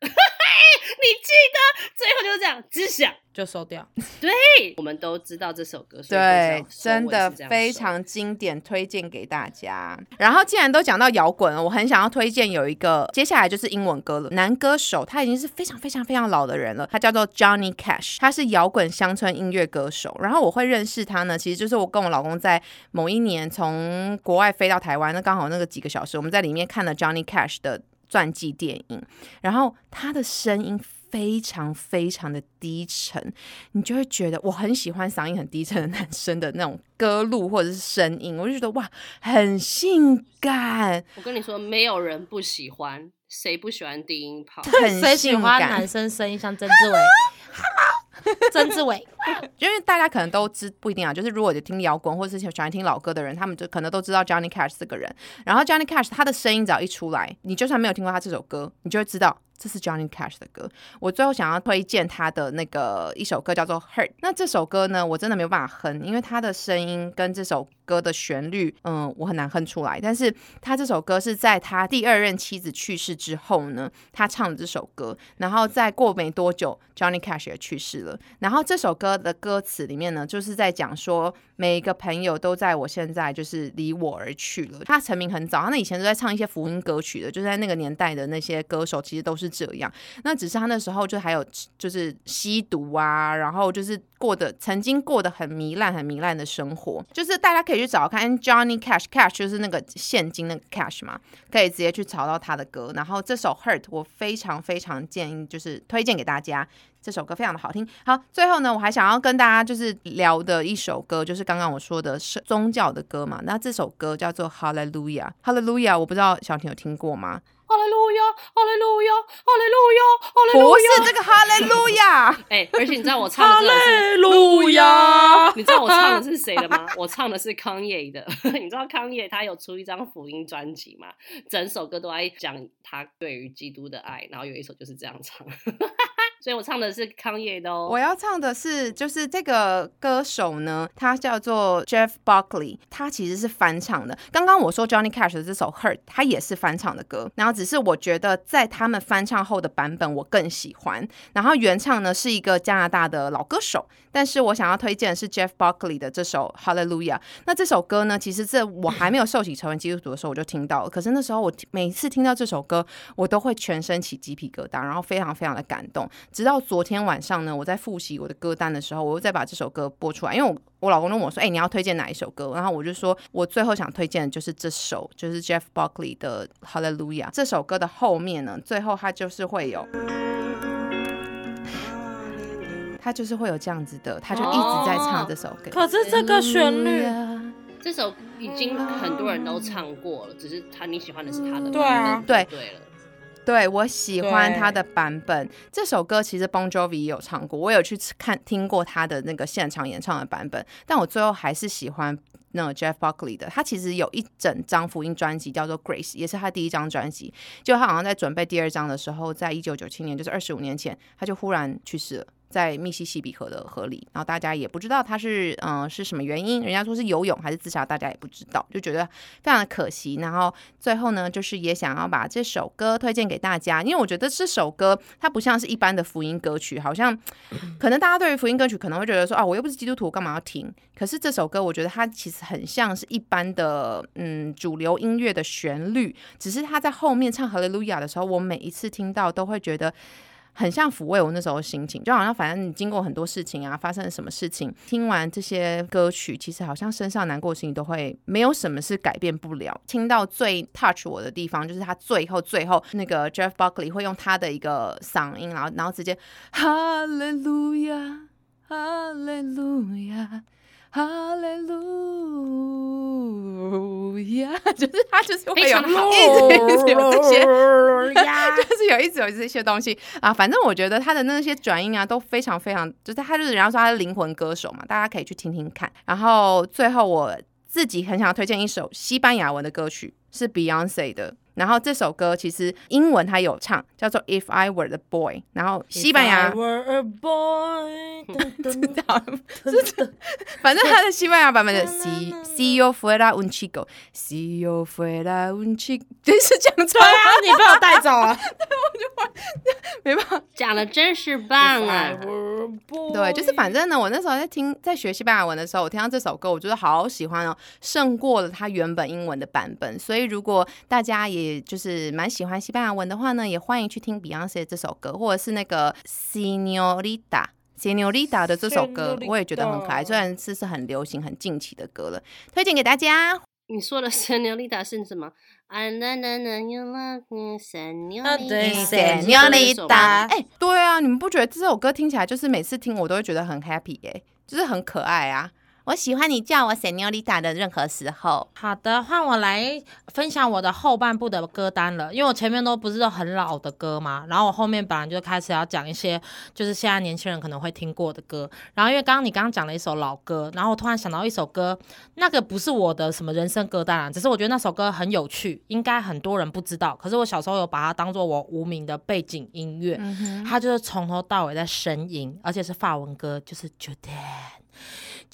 你记得最后就是这样，只想。就收掉。对，我们都知道这首歌，对，真的非常经典，推荐给大家。然后既然都讲到摇滚了，我很想要推荐有一个，接下来就是英文歌了。男歌手他已经是非常非常非常老的人了，他叫做 Johnny Cash，他是摇滚乡村音乐歌手。然后我会认识他呢，其实就是我跟我老公在某一年从国外飞到台湾，那刚好那个几个小时，我们在里面看了 Johnny Cash 的传记电影，然后他的声音。非常非常的低沉，你就会觉得我很喜欢嗓音很低沉的男生的那种歌路或者是声音，我就觉得哇，很性感，我跟你说，没有人不喜欢，谁不喜欢低音炮？很谁喜性感欢男。生声音像曾志伟？曾志伟，因为大家可能都知不一定啊，就是如果有听摇滚或者是喜欢听老歌的人，他们就可能都知道 Johnny Cash 这个人。然后 Johnny Cash 他的声音只要一出来，你就算没有听过他这首歌，你就会知道这是 Johnny Cash 的歌。我最后想要推荐他的那个一首歌叫做《Hurt》。那这首歌呢，我真的没有办法哼，因为他的声音跟这首歌的旋律，嗯，我很难哼出来。但是他这首歌是在他第二任妻子去世之后呢，他唱的这首歌，然后再过没多久，Johnny Cash 也去世了。然后这首歌的歌词里面呢，就是在讲说每一个朋友都在我现在就是离我而去了。他成名很早，他那以前都在唱一些福音歌曲的，就在那个年代的那些歌手其实都是这样。那只是他那时候就还有就是吸毒啊，然后就是过的曾经过得很糜烂、很糜烂的生活。就是大家可以去找看 Johnny Cash Cash 就是那个现金那个 Cash 嘛，可以直接去找到他的歌。然后这首 Hurt 我非常非常建议，就是推荐给大家。这首歌非常的好听。好，最后呢，我还想要跟大家就是聊的一首歌，就是刚刚我说的是宗教的歌嘛。那这首歌叫做《Hallelujah》，Hallelujah，我不知道小婷有听过吗？哈利路亚，哈利路亚，哈利路亚，哈利路不亚。是这个 Hallelujah，哎，而且你知道我唱的这首是，路亚，你知道我唱的是谁的吗？我唱的是康业的。你知道康业他有出一张福音专辑吗？整首歌都在讲他对于基督的爱，然后有一首就是这样唱。所以我唱的是康业的哦。我要唱的是，就是这个歌手呢，他叫做 Jeff Buckley，他其实是翻唱的。刚刚我说 Johnny Cash 的这首 Hurt，他也是翻唱的歌，然后只是我觉得在他们翻唱后的版本我更喜欢。然后原唱呢是一个加拿大的老歌手，但是我想要推荐的是 Jeff Buckley 的这首 Hallelujah。那这首歌呢，其实这我还没有受洗成为基督徒的时候我就听到了，可是那时候我每次听到这首歌，我都会全身起鸡皮疙瘩，然后非常非常的感动。直到昨天晚上呢，我在复习我的歌单的时候，我又再把这首歌播出来，因为我我老公问我说：“哎、你要推荐哪一首歌？”然后我就说，我最后想推荐的就是这首，就是 Jeff Buckley 的 Hallelujah。这首歌的后面呢，最后它就是会有。它就是会有这样子的，他就一直在唱这首歌。可是这个旋律，这首已经很多人都唱过了，只是他你喜欢的是他的对啊对对了。对我喜欢他的版本。这首歌其实 Bon Jovi 也有唱过，我有去看听过他的那个现场演唱的版本，但我最后还是喜欢那个 Jeff Buckley 的。他其实有一整张福音专辑叫做 Grace，也是他第一张专辑。就他好像在准备第二张的时候，在一九九七年，就是二十五年前，他就忽然去世了。在密西西比河的河里，然后大家也不知道他是嗯、呃是什么原因，人家说是游泳还是自杀，大家也不知道，就觉得非常的可惜。然后最后呢，就是也想要把这首歌推荐给大家，因为我觉得这首歌它不像是一般的福音歌曲，好像 可能大家对于福音歌曲可能会觉得说啊，我又不是基督徒，干嘛要听？可是这首歌，我觉得它其实很像是一般的嗯主流音乐的旋律，只是他在后面唱《哈利路亚》的时候，我每一次听到都会觉得。很像抚慰我那时候心情，就好像反正你经过很多事情啊，发生了什么事情，听完这些歌曲，其实好像身上难过的事情都会没有什么是改变不了。听到最 touch 我的地方，就是他最后最后那个 Jeff Buckley 会用他的一个嗓音，然后然后直接 Hallelujah，Hallelujah。哈利路亚，就是他就是会有一直一直有这些呀，就是有一直有这些东西啊，反正我觉得他的那些转音啊都非常非常，就是他就是人家说他是灵魂歌手嘛，大家可以去听听看。然后最后我自己很想要推荐一首西班牙文的歌曲，是 Beyonce 的。然后这首歌其实英文它有唱，叫做 If I Were the Boy。然后西班牙反正它的西班牙版本的 Si Si yo fuera un chico，Si yo fuera un chico，真是讲错对啊，你被我带走了。没办法。讲的真是棒啊对，就是反正呢，我那时候在听在学西班牙文的时候，我听到这首歌，我觉得好喜欢哦，胜过了它原本英文的版本。所以如果大家也就是蛮喜欢西班牙文的话呢，也欢迎去听 Beyonce 这首歌，或者是那个 Senorita。Senorita 的这首歌我也觉得很可爱，虽然是是很流行、很近期的歌了，推荐给大家。你说的 Senorita 是什么？I know know know you love me, 啊对 Senorita。哎、对啊，你们不觉得这首歌听起来就是每次听我都会觉得很 happy 哎、就是很可爱啊。我喜欢你叫我 Senorita 的任何时候。好的，换我来分享我的后半部的歌单了。因为我前面都不是都很老的歌嘛，然后我后面本来就开始要讲一些就是现在年轻人可能会听过的歌。然后因为刚刚你刚刚讲了一首老歌，然后我突然想到一首歌，那个不是我的什么人生歌单啊，只是我觉得那首歌很有趣，应该很多人不知道。可是我小时候有把它当做我无名的背景音乐，它就是从头到尾在呻吟，而且是法文歌，就是 Jordan。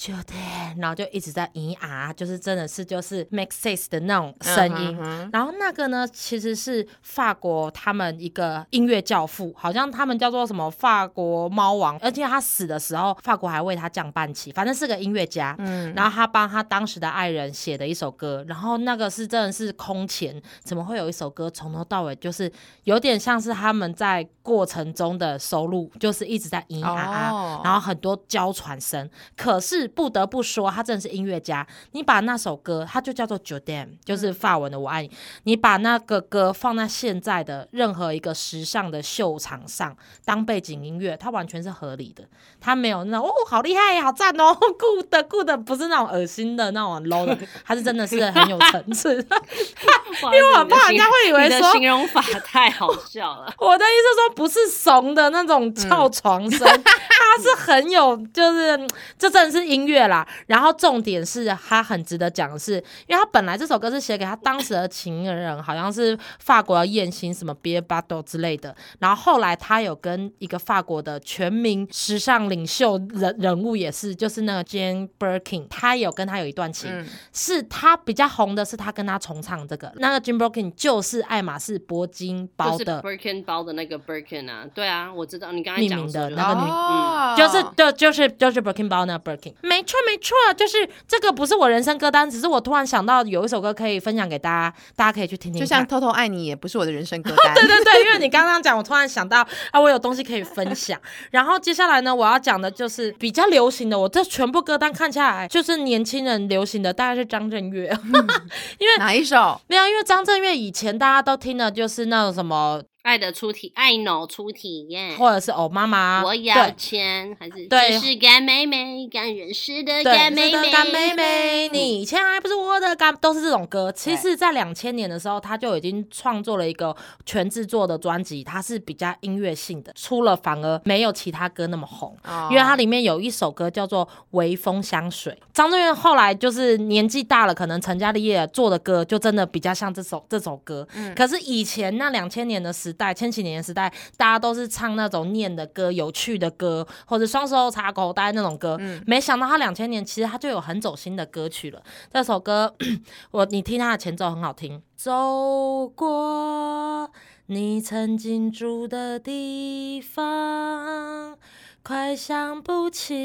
就对，然后就一直在咿啊，就是真的是就是 make sense 的那种声音。嗯然后那个呢，其实是法国他们一个音乐教父，好像他们叫做什么法国猫王，而且他死的时候，法国还为他降半旗，反正是个音乐家。嗯，然后他帮他当时的爱人写的一首歌，然后那个是真的是空前，怎么会有一首歌从头到尾就是有点像是他们在过程中的收录，就是一直在咿啊啊，哦然后很多娇喘声。可是不得不说，他真的是音乐家。你把那首歌，它就叫做《j o d a m 就是法文的“我爱你”。你把那个歌放在现在的任何一个时尚的秀场上当背景音乐，它完全是合理的。它没有那种哦，好厉害，好赞哦，good good，不是那种恶心的那种很 low 的，它是真的是很有层次。因 因为我怕人家会以为说形容法太好笑了。我的意思说，不是怂的那种翘床声，它是很有，就是嗯这真的是音乐啦。然后重点是，他很值得讲的是，因为他本来这首歌是写给他当时的情人，好像是法国的艳星什么 b i e b a t o 之类的。然后后来他有跟一个法国的全民时尚领袖人人物，也是就是那个 Jane Birkin，他有跟他有一段情。嗯是他比较红的是他跟他重唱这个，那个 Jane Birkin 就是爱马仕铂金包的 Birkin 包的那个 Birkin 啊，对啊，我知道你刚才命讲名的那个女哦就是就，就是就是 Birkin 包那个 Birkin，没错没错，就是这个不是我人生歌单，只是我突然想到有一首歌可以分享给大家，大家可以去听听。就像偷偷爱你也不是我的人生歌单。对对对，因为你刚刚讲，我突然想到啊，我有东西可以分享。然后接下来呢，我要讲的就是比较流行的，我这全部歌单看下来，就是年轻人流行的，大概是张震岳。因为哪一首？没有，因为张震岳以前大家都听的就是那种什么，爱的初体，爱 no 初体验。或者是哦妈妈，我要对钱，还是对只是干妹妹，干认识的，干妹妹，干妹妹，你以前还不是我的干，都是这种歌。其实，在两千年的时候，他就已经创作了一个全制作的专辑，它是比较音乐性的，出了反而没有其他歌那么红。哦因为它里面有一首歌叫做《微风香水》，张震岳后来就是年纪大了，可能成家立业做的歌就真的比较像这首这首歌。嗯可是以前那两千年的时时代，千禧年的时代，大家都是唱那种念的歌、有趣的歌，或者双手插口袋那种歌。没想到他两千年其实他就有很走心的歌曲了。这首歌 我你听他的前奏很好听，走过你曾经住的地方。快想不起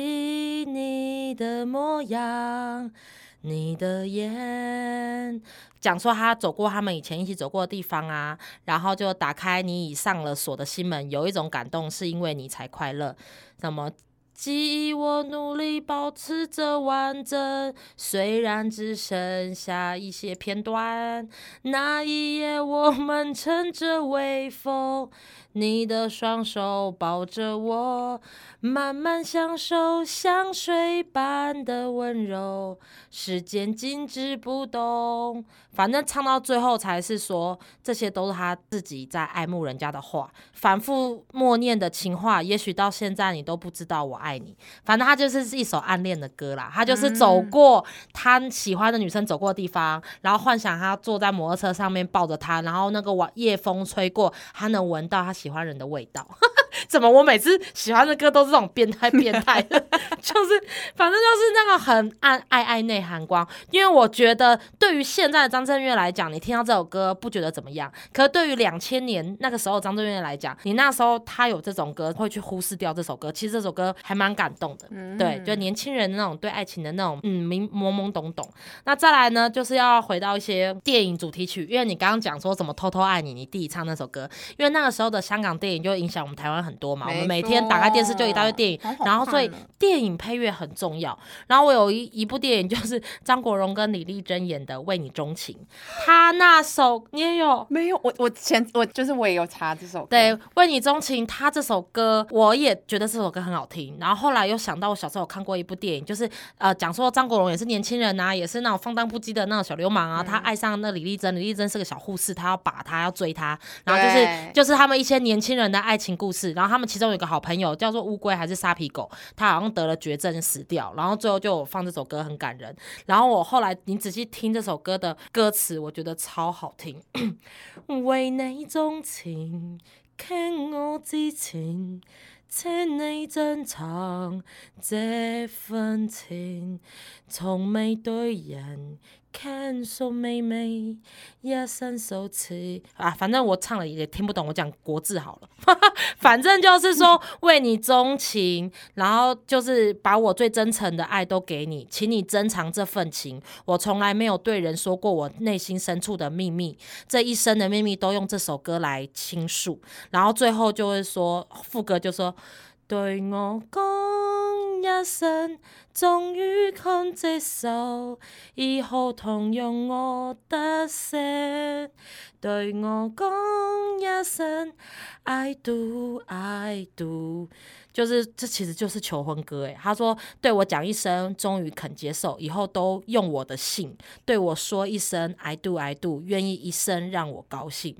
你的模样，你的眼，讲说他走过他们以前一起走过的地方啊，然后就打开你已上了锁的心门，有一种感动，是因为你才快乐。什么？记忆我努力保持着完整，虽然只剩下一些片段。那一夜，我们乘着微风。你的双手抱着我，慢慢享受香水般的温柔。时间静止不动，反正唱到最后才是说，这些都是他自己在爱慕人家的话，反复默念的情话。也许到现在你都不知道我爱你。反正他就是一首暗恋的歌啦，他就是走过他喜欢的女生走过的地方，然后幻想他坐在摩托车上面抱着她，然后那个晚夜风吹过，他能闻到他。喜欢人的味道，怎么我每次喜欢的歌都是这种变态变态的，就是反正就是那个很暗爱爱内涵光。因为我觉得对于现在的张震岳来讲，你听到这首歌不觉得怎么样，可是对于两千年那个时候张震岳来讲，你那时候他有这种歌会去忽视掉这首歌。其实这首歌还蛮感动的，对，就年轻人那种对爱情的那种嗯明懵懵懂懂。那再来呢，就是要回到一些电影主题曲，因为你刚刚讲说怎么偷偷爱你，你弟弟唱那首歌，因为那个时候的。香港电影就影响我们台湾很多嘛，我们每天打开电视就一大堆电影，然后所以电影配乐很重要。然后我有一一部电影就是张国荣跟李丽珍演的《为你钟情》，他那首你也有没有？我我前我就是我也有查这首，对，《为你钟情》他这首歌我也觉得这首歌很好听。然后后来又想到我小时候有看过一部电影，就是呃讲说张国荣也是年轻人啊，也是那种放荡不羁的那种小流氓啊，他爱上那李丽珍，李丽珍是个小护士，他要把他要追他，然后就是就是他们一些。年轻人的爱情故事，然后他们其中有一个好朋友叫做乌龟还是沙皮狗，他好像得了绝症死掉，然后最后就放这首歌很感人。然后我后来你仔细听这首歌的歌词，我觉得超好听。为你钟情，看我之情，请你珍藏这份情，从未对人。看说妹妹一生受气啊，反正我唱了也听不懂，我讲国字好了。反正就是说为你钟情，然后就是把我最真诚的爱都给你，请你珍藏这份情。我从来没有对人说过我内心深处的秘密，这一生的秘密都用这首歌来倾诉。然后最后就会说副歌就说对我讲一声。终于肯接受，以后同用我得声，对我讲一声 I do I do。就是这其实就是求婚歌诶，他说对我讲一声，终于肯接受，以后都用我的姓，对我说一声 I do I do，愿意一生让我高兴，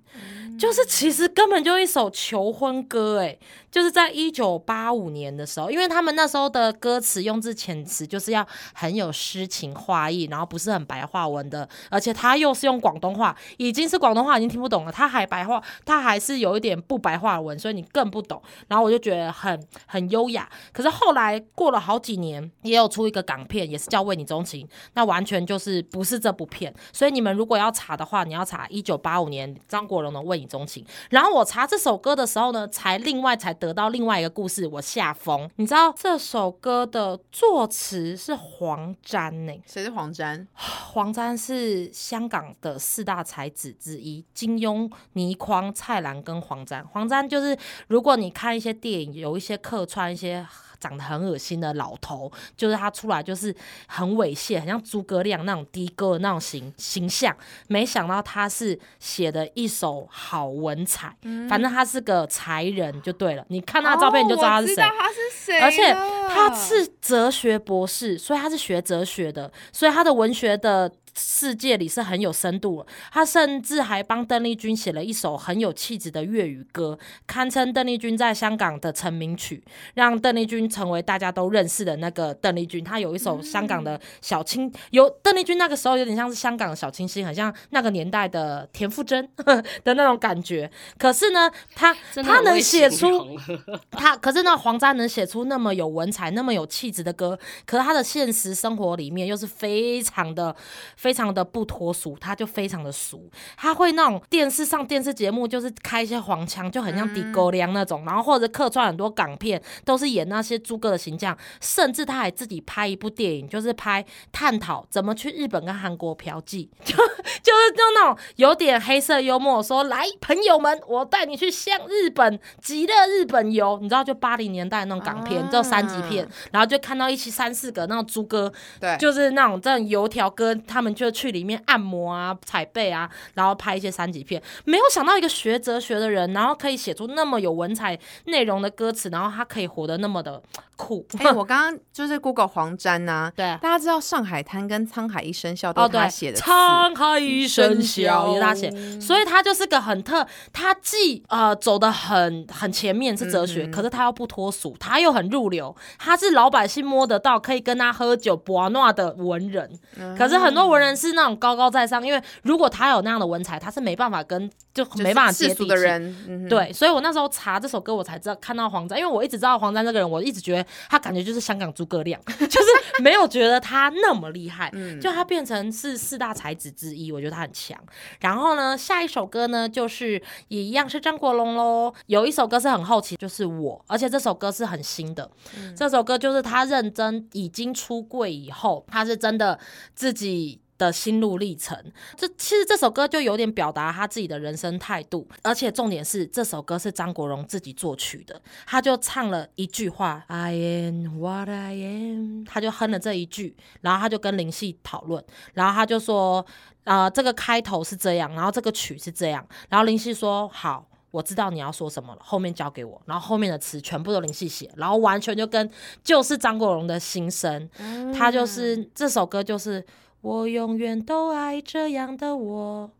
就是其实根本就一首求婚歌诶，就是在一九八五年的时候，因为他们那时候的歌词用字遣词就是要很有诗情画意，然后不是很白话文的，而且他又是用广东话，已经是广东话已经听不懂了，他还白话，他还是有一点不白话文，所以你更不懂，然后我就觉得很。很优雅，可是后来过了好几年，也有出一个港片，也是叫《为你钟情》，那完全就是不是这部片。所以你们如果要查的话，你要查一九八五年张国荣的《为你钟情》。然后我查这首歌的时候呢，才另外才得到另外一个故事，我下风。你知道这首歌的作词是黄沾呢？谁是黄沾？黄沾是香港的四大才子之一，金庸、倪匡、蔡澜跟黄沾。黄沾就是如果你看一些电影，有一些客。串一些。长得很恶心的老头，就是他出来就是很猥亵，很像诸葛亮那种的哥的那种形形象。没想到他是写的一手好文采，反正他是个才人就对了。你看他的照片你就知道他是谁，他是谁。而且他是哲学博士，所以他是学哲学的，所以他的文学的世界里是很有深度了。他甚至还帮邓丽君写了一首很有气质的粤语歌，堪称邓丽君在香港的成名曲，让邓丽君成为大家都认识的那个邓丽君。她有一首香港的小清，有邓丽君那个时候有点像是香港的小清新，很像那个年代的田馥甄 的那种感觉。可是呢，她她能写出 他可是那黄沾能写出那么有文采、那么有气质的歌，可是他的现实生活里面又是非常的、非常的不脱俗，他就非常的俗。他会那种电视上电视节目，就是开一些黄腔，就很像迪狗良那种，然后或者客串很多港片，都是演那些猪哥的形象，甚至他还自己拍一部电影，就是拍探讨怎么去日本跟韩国嫖妓，就就是就那种有点黑色幽默，说来朋友们，我带你去向日本极乐日本游，你知道就八零年代那种港片，啊就三级片，然后就看到一起三四个那种猪哥，对，就是那种这种油条哥，他们就去里面按摩啊、踩背啊，然后拍一些三级片。没有想到一个学哲学的人，然后可以写出那么有文采内容的歌词，然后他可以活得那么的酷。哎、我刚刚就是 Google 黄沾呐、对大家知道《上海滩》跟《沧海一声笑》都哦，是对，他写的词，沧海一声笑声也是他写，所以他就是个很特，他既呃走的很很前面是哲学，嗯可是他又不脱俗，他又很入流，他是老百姓摸得到，可以跟他喝酒博诺的文人。可是很多文人是那种高高在上，因为如果他有那样的文采，他是没办法跟就就是没办法接世俗地气。的人，嗯，对，所以我那时候查这首歌，我才知道看到黄沾，因为我一直知道黄沾这个人，我一直觉得他感觉就是香港诸葛亮，就是没有觉得他那么厉害，嗯就他变成是四大才子之一，我觉得他很强。然后呢，下一首歌呢，就是也一样是张国荣喽，有一首歌是很好奇，就是我，而且这首歌是很新的，这首歌就是他认真已经出柜以后，他是真的自己。的心路历程，这其实这首歌就有点表达他自己的人生态度，而且重点是这首歌是张国荣自己作曲的，他就唱了一句话 “I am what I am”，他就哼了这一句，然后他就跟林夕讨论，然后他就说，呃，这个开头是这样，然后这个曲是这样，然后林夕说好。我知道你要说什么了，后面交给我，然后后面的词全部都林夕写，然后完全就跟就是张国荣的心声，他就是这首歌就是我永远都爱这样的我。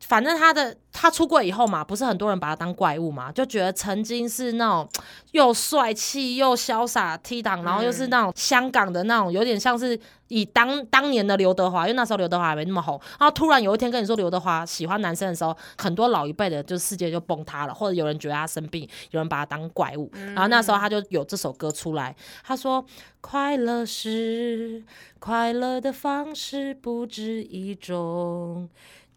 反正他的他出柜以后嘛，不是很多人把他当怪物嘛，就觉得曾经是那种 又帅气又潇洒 T 档，然后又是那种香港的那种，有点像是以当当年的刘德华，因为那时候刘德华还没那么红，然后突然有一天跟你说刘德华喜欢男生的时候，很多老一辈的就世界就崩塌了，或者有人觉得他生病，有人把他当怪物，然后那时候他就有这首歌出来，他说快乐是快乐的方式不止一种。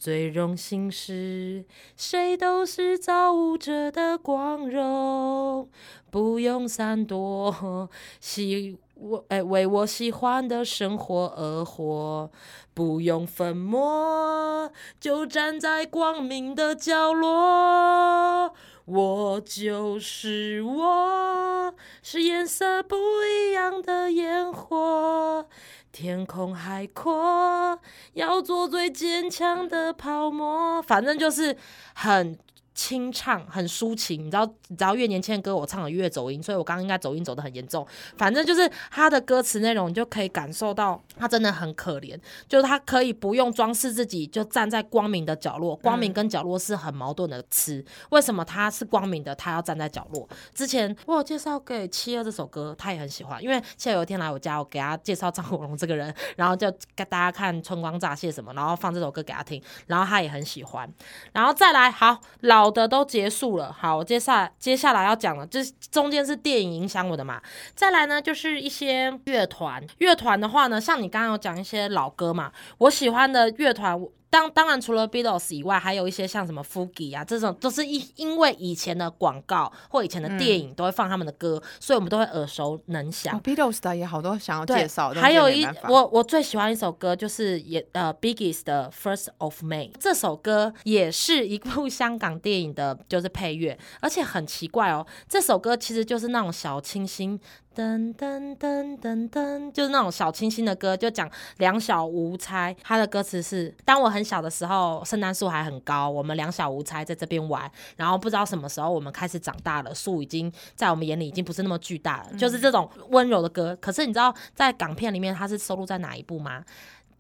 最荣幸是，谁都是造物者的光荣，不用闪躲，喜我哎为我喜欢的生活而活，不用粉墨，就站在光明的角落。我就是我，是颜色不一样的烟火。天空海阔，要做最坚强的泡沫。反正就是很清唱，很抒情。你知道，你知道越年轻的歌，我唱的越走音，所以我刚刚应该走音走的很严重。反正就是他的歌词内容，你就可以感受到他真的很可怜，就是他可以不用装饰自己，就站在光明的角落。光明跟角落是很矛盾的词，为什么他是光明的，他要站在角落？之前我有介绍给七二这首歌，他也很喜欢，因为七二有一天来我家，我给他介绍张国荣这个人，然后就给大家看《春光乍泄》什么，然后放这首歌给他听，然后他也很喜欢。然后再来，好老的都结束了，好，我接下来接下来要讲的，这中间是电影影响我的嘛。再来呢，就是一些乐团，乐团的话呢，像你刚刚有讲一些老歌嘛，我喜欢的乐团。当当然，除了 Beatles 以外，还有一些像什么 Fugi 啊，这种都是因因为以前的广告或以前的电影都会放他们的歌，所以我们都会耳熟能详哦。，Beatles 的也好多想要介绍，但还有一我我最喜欢一首歌，就是也呃 Biggies 的 First of May 这首歌也是一部香港电影的，就是配乐，而且很奇怪哦，这首歌其实就是那种小清新。噔噔噔噔噔，就是那种小清新的歌，就讲两小无猜。它的歌词是：当我很小的时候，圣诞树还很高，我们两小无猜在这边玩，然后不知道什么时候我们开始长大了，树已经在我们眼里已经不是那么巨大了，就是这种温柔的歌。可是你知道在港片里面它是收录在哪一部吗？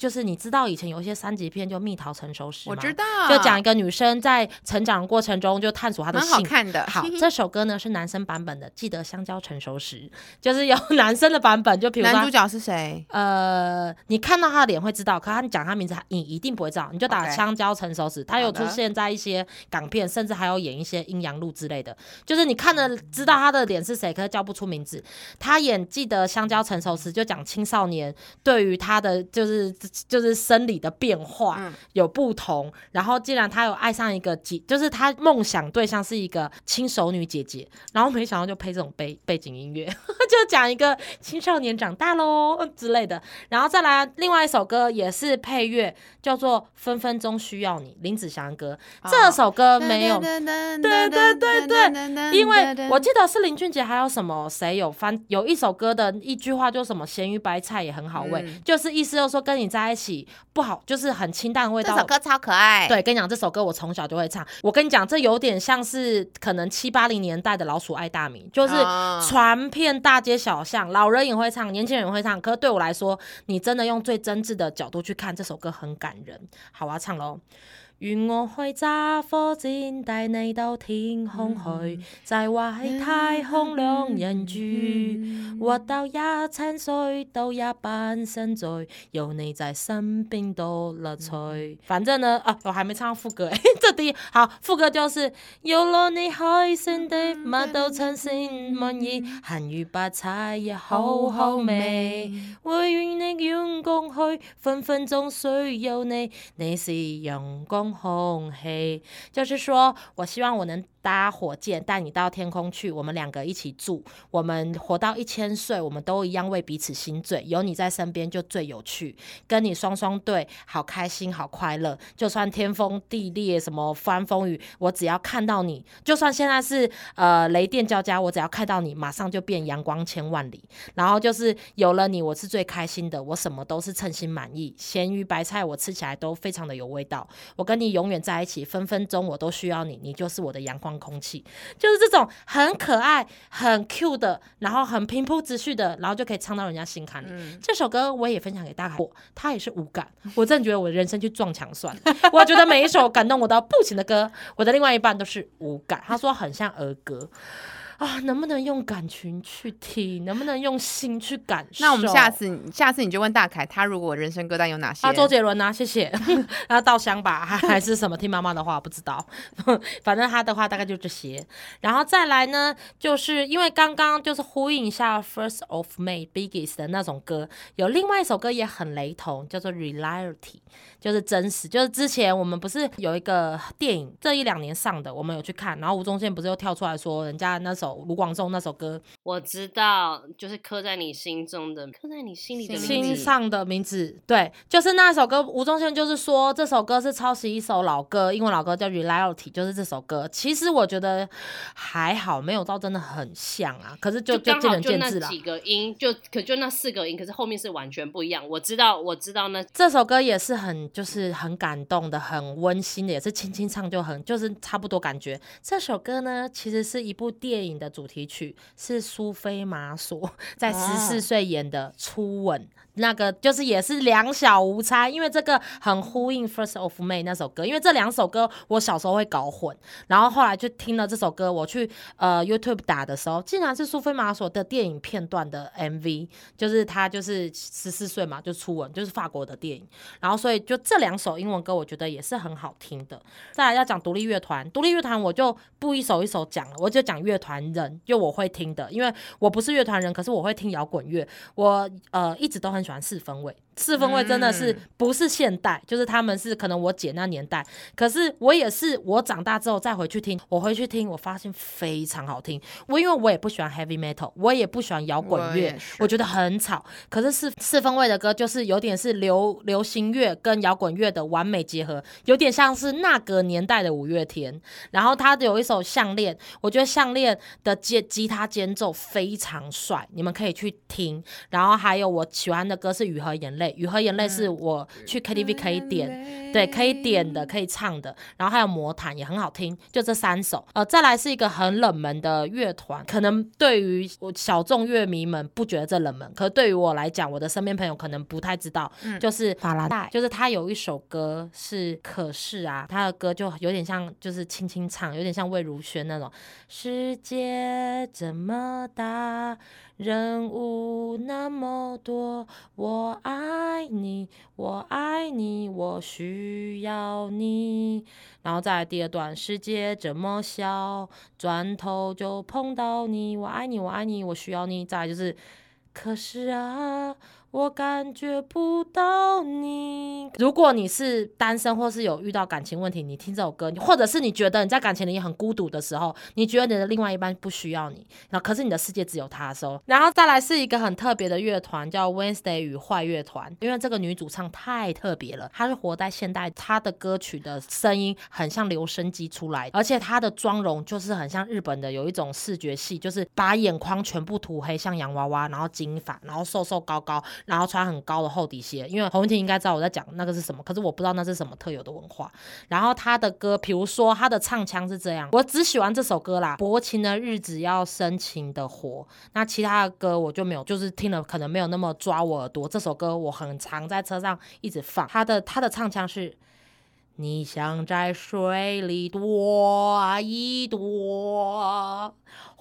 就是你知道以前有一些三级片就《蜜桃成熟时》吗？我知道，就讲一个女生在成长过程中就探索她的性。看的。好，这首歌呢是男生版本的，记得香蕉成熟时，就是有 男生的版本，就比如说男主角是谁？呃，你看到他的脸会知道，可他讲他名字，你一定不会知道。你就打香蕉成熟时，他有出现在一些港片，甚至还有演一些阴阳路之类的。就是你看了知道他的脸是谁，可是叫不出名字。他演记得香蕉成熟时，就讲青少年对于他的就是就是生理的变化、嗯有不同。然后既然他有爱上一个姐，就是他梦想对象是一个轻熟女姐姐，然后没想到就配这种背背景音乐，就讲一个青少年长大喽之类的。然后再来另外一首歌也是配乐，叫做《分分钟需要你》，林子祥歌。这首歌没有。对对对对对因为我记得是林俊杰，还有什么谁有翻有一首歌的一句话，就什么咸鱼白菜也很好味，嗯就是意思就是说跟你在一起不好，就是很清淡的味道。这首歌超可爱。对，跟你讲这首歌我从小就会唱。我跟你讲，这有点像是可能七八零年代的老鼠爱大米，就是哦传遍大街小巷，老人也会唱，年轻人也会唱。可是对我来说，你真的用最真挚的角度去看这首歌，很感人。好，我要唱喽。願我去揸火箭帶你到天空去，在外太空兩人住，活到一千歲都一般身醉，有你在身邊多樂趣。反正呢，啊，我還沒唱到副歌，哎，這第一好，副歌就是有了你開心的乜都称心滿意，鹹魚白菜也好好味。我與你遠共去，分分鐘需要你，你是陽光红黑。就是说我希望我能搭火箭带你到天空去，我们两个一起住，我们活到一千岁，我们都一样为彼此心醉。有你在身边就最有趣，跟你双双对，好开心，好快乐。就算天崩地裂，什么翻风雨，我只要看到你，就算现在是呃雷电交加，我只要看到你，马上就变阳光千万里。然后就是有了你，我是最开心的，我什么都是称心满意。咸鱼白菜我吃起来都非常的有味道。我跟你永远在一起，分分钟我都需要你，你就是我的阳光空气。就是这种很可爱、很 Q 的，然后很平铺直叙的，然后就可以唱到人家心坎里。嗯這首歌我也分享给大家，我他也是无感，我真的觉得我的人生去撞墙算了。我觉得每一首感动我到不行的歌，我的另外一半都是无感。他说很像儿歌。啊，能不能用感情去听？能不能用心去感受？那我们下次，下次你就问大凯，他如果人生歌单有哪些？啊，周杰伦啊，谢谢。然后稻香吧，还 还是什么？听妈妈的话，不知道。反正他的话大概就这些。然后再来呢，就是因为刚刚就是呼应一下《First of May》Biggest 的那种歌，有另外一首歌也很雷同，叫做《Reality》，就是真实。就是之前我们不是有一个电影，这一两年上的，我们有去看，然后吴宗宪不是又跳出来说，人家那首卢广仲那首歌我知道，就是刻在你心中的，刻在你心里的心名字。心上的名字，对，就是那首歌。吴宗宪就是说这首歌是抄袭一首老歌，英文老歌叫《Reality》，就是这首歌。其实我觉得还好，没有到真的很像啊。可是就就见刚好就仁见智啦。那几个音，就可就那四个音，可是后面是完全不一样。我知道，我知道那这首歌也是很就是很感动的，很温馨的，也是轻轻唱就很就是差不多感觉。这首歌呢，其实是一部电影的主题曲，是苏菲玛索 在十四岁演的《初吻》。那个就是也是两小无猜，因为这个很呼应《First of May》那首歌，因为这两首歌我小时候会搞混，然后后来就听了这首歌，我去呃 YouTube 打的时候，竟然是苏菲玛索的电影片段的 MV，就是他就是十四岁嘛，就初吻，就是法国的电影，然后所以就这两首英文歌，我觉得也是很好听的。再来要讲独立乐团，独立乐团我就不一首一首讲了，我就讲乐团人，就我会听的，因为我不是乐团人，可是我会听摇滚乐，我呃一直都很喜欢四分卫。四分卫真的是嗯不是现代，就是他们是可能我姐那年代，可是我也是我长大之后再回去听，我回去听，我发现非常好听。我因为我也不喜欢 heavy metal，我也不喜欢摇滚乐我觉得很吵。可是四四分卫的歌就是有点是流流行乐跟摇滚乐的完美结合，有点像是那个年代的五月天。然后他有一首项链，我觉得项链的吉吉他间奏非常帅，你们可以去听。然后还有我喜欢的歌是雨和眼泪。泪》，《雨和眼泪》是我去 KTV 可以点，对，可以点的，可以唱的，然后还有《魔毯》也很好听，就这三首。呃，再来是一个很冷门的乐团，可能对于我小众乐迷们不觉得这冷门，可对于我来讲，我的身边朋友可能不太知道，就是法兰黛，就是他有一首歌是《可是》啊，他的歌就有点像就是轻轻唱，有点像魏如萱那种。世界这么大，人物那么多，我爱你，我爱你，我需要你。然后再来第二段，世界这么小，转头就碰到你，我爱你，我爱你，我需要你。再来就是，可是啊。我感觉不到你。如果你是单身或是有遇到感情问题，你听这首歌，或者是你觉得你在感情里很孤独的时候，你觉得你的另外一半不需要你，然后可是你的世界只有他的时候，然后再来是一个很特别的乐团，叫 Wednesday 与坏乐团，因为这个女主唱太特别了，她是活在现代，她的歌曲的声音很像留声机出来，而且她的妆容就是很像日本的有一种视觉系，就是把眼眶全部涂黑，像洋娃娃，然后金发，然后瘦瘦高高。然后穿很高的厚底鞋，因为洪文婷应该知道我在讲那个是什么，可是我不知道那是什么特有的文化。然后他的歌，比如说他的唱腔是这样，我只喜欢这首歌啦，《薄情的日子要深情的活》。那其他的歌我就没有，就是听了可能没有那么抓我耳朵。这首歌我很常在车上一直放。他的他的唱腔是：你想在水里躲一躲。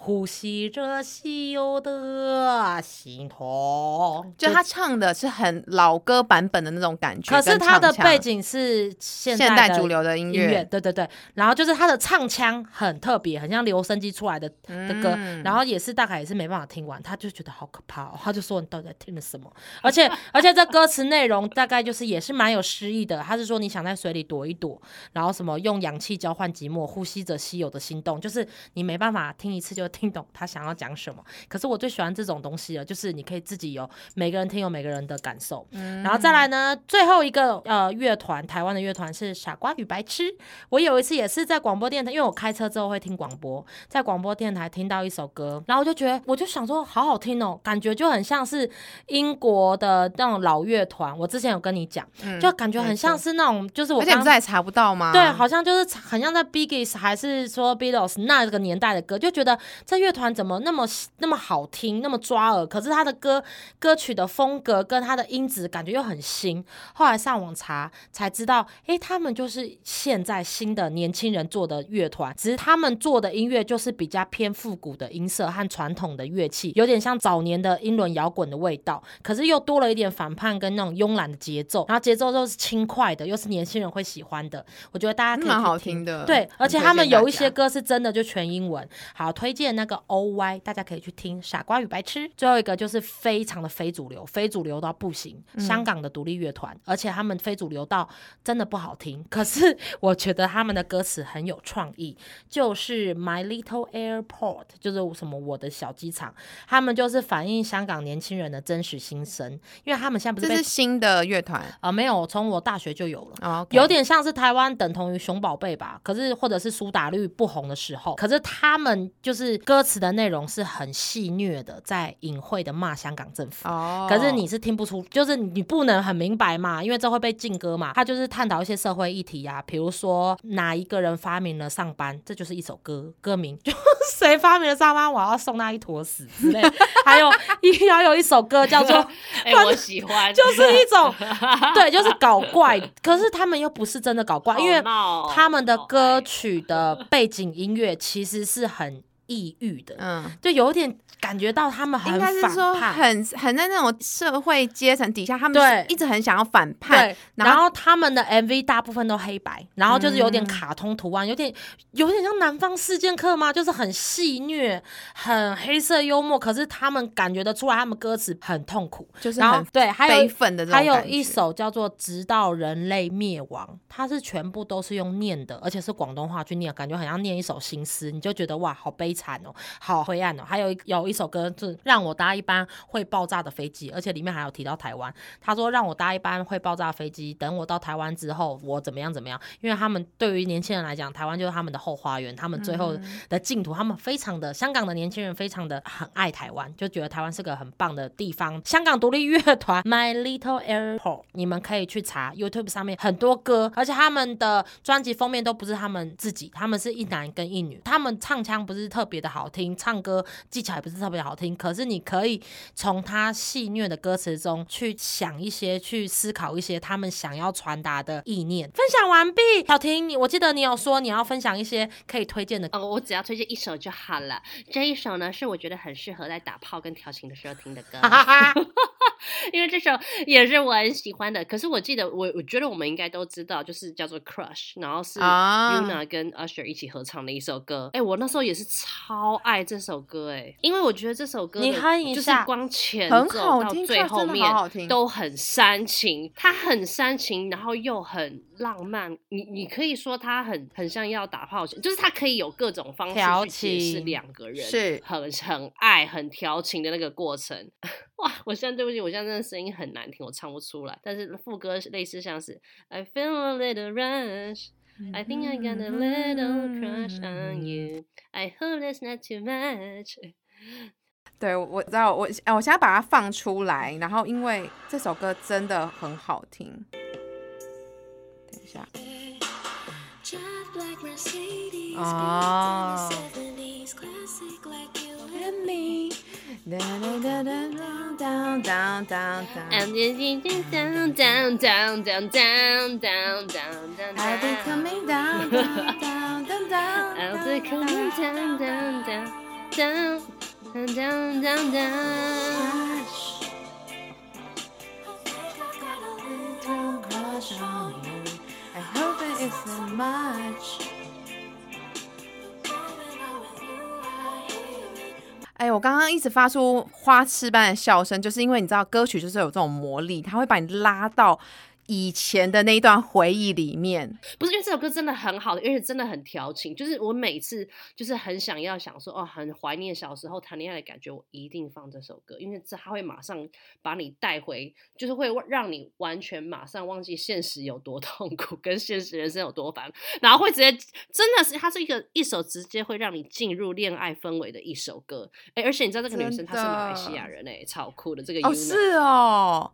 呼吸着稀有的心痛，就他唱的是很老歌版本的那种感觉，可是他的背景是现代主流的音乐，对对对。然后就是他的唱腔很特别，很像留声机出来的的歌，然后也是大概也是没办法听完，他就觉得好可怕哦，他就说你到底在听的什么？而且 而且这歌词内容大概就是也是蛮有诗意的，他是说你想在水里躲一躲，然后什么用氧气交换寂寞，呼吸着稀有的心动，就是你没办法听一次就。听懂他想要讲什么，可是我最喜欢这种东西了，就是你可以自己有每个人听有每个人的感受，然后再来呢，最后一个呃乐团，台湾的乐团是傻瓜与白痴。我有一次也是在广播电台，因为我开车之后会听广播，在广播电台听到一首歌，然后我就觉得我就想说好好听哦，感觉就很像是英国的那种老乐团。我之前有跟你讲，就感觉很像是那种，就是我现在也查不到吗？对，好像就是很像在 Biggs 还是说 Beatles 那个年代的歌，就觉得。这乐团怎么那么那么好听，那么抓耳？可是他的歌歌曲的风格跟他的音质感觉又很新。后来上网查才知道，哎，他们就是现在新的年轻人做的乐团，只是他们做的音乐就是比较偏复古的音色和传统的乐器，有点像早年的英伦摇滚的味道。可是又多了一点反叛跟那种慵懒的节奏，然后节奏又是轻快的，又是年轻人会喜欢的。我觉得大家蛮好听的，对，而且他们有一些歌是真的就全英文，好推荐。那个 O Y，大家可以去听《傻瓜与白痴》。最后一个就是非常的非主流，非主流到不行。香港的独立乐团，而且他们非主流到真的不好听。可是我觉得他们的歌词很有创意，就是 My Little Airport，就是什么我的小机场。他们就是反映香港年轻人的真实心声，因为他们现在不是这是新的乐团啊，没有，从我大学就有了，有点像是台湾等同于熊宝贝吧。可是或者是苏打绿不红的时候，可是他们就是。歌词的内容是很戏谑的，在隐晦的骂香港政府。哦，可是你是听不出，就是你不能很明白嘛，因为这会被禁歌嘛。他就是探讨一些社会议题呀，比如说哪一个人发明了上班，这就是一首歌，歌名 就谁发明了上班，我要送他一坨屎之类。还有一要有一首歌叫做，哎，我喜欢，就是一种对，就是搞怪。可是他们又不是真的搞怪，因为他们的歌曲的背景音乐其实是很。抑郁的，嗯，就有点感觉到他们很应该是说很很在那种社会阶层底下，他们对。一直很想要反叛，然后他们的 MV 大部分都黑白，然后就是有点卡通图案，有点有点像南方四剑客吗？就是很戏虐、很黑色幽默，可是他们感觉得出来，他们歌词很痛苦，就是很对，还有的还有一首叫做《直到人类灭亡》，它是全部都是用念的，而且是广东话去念，感觉很像念一首新诗，你就觉得哇，好悲。惨哦，好灰暗哦。还有有一首歌是让我搭一班会爆炸的飞机，而且里面还有提到台湾。他说让我搭一班会爆炸的飞机，等我到台湾之后，我怎么样怎么样？因为他们对于年轻人来讲，台湾就是他们的后花园，他们最后的净土，他们非常的香港的年轻人非常的很爱台湾，就觉得台湾是个很棒的地方。香港独立乐团 My Little Airport，你们可以去查 YouTube 上面很多歌，而且他们的专辑封面都不是他们自己，他们是一男跟一女，他们唱腔不是特别的好听，唱歌技巧也不是特别好听，可是你可以从他戏谑的歌词中去想一些，去思考一些他们想要传达的意念。分享完毕，小婷，你我记得你有说你要分享一些可以推荐的歌，哦，我只要推荐一首就好了。这一首呢，是我觉得很适合在打炮跟调情的时候听的歌。因为这首也是我很喜欢的。可是我记得我我觉得我们应该都知道，就是叫做《Crush》，然后是啊 Yuna 跟 Usher 一起合唱的一首歌。哎、我那时候也是超爱这首歌，哎，因为我觉得这首歌你的就是哼一下光前很奏到最后面都很煽情，它很煽情，然后又很浪漫。你你可以说它很很像要打炮，就是它可以有各种方式去解释情两个人是很很爱、很调情的那个过程。哇，我现在对不起，我现在真的声音很难听，我唱不出来。但是副歌类似像是 I feel a little rush。I think I got a little crush on you. I hope that's not too much. 对，我我知道，我呃我现在把它放出来，然后因为这首歌真的很好听。等一下 down, down, down, down. I'm just down, down, down, down, down, down, down, down. I'll be coming down, down, down, down, down. I'll be coming down, down, down, down, down, down, down, down. Don't crush on you. I hope it isn't much. 哎，我刚刚一直发出花痴般的笑声，就是因为你知道歌曲就是有这种魔力，它会把你拉到以前的那一段回忆里面。不是因为这首歌真的很好，而且真的很调情。就是我每次就是很想要想说，哦，很怀念小时候谈恋爱的感觉，我一定放这首歌，因为这它会马上把你带回，就是会让你完全马上忘记现实有多痛苦，跟现实人生有多烦，然后会直接真的是它是一个一首直接会让你进入恋爱氛围的一首歌。哎，而且你知道这个女生她是马来西亚人哎、超酷的这个哦是哦，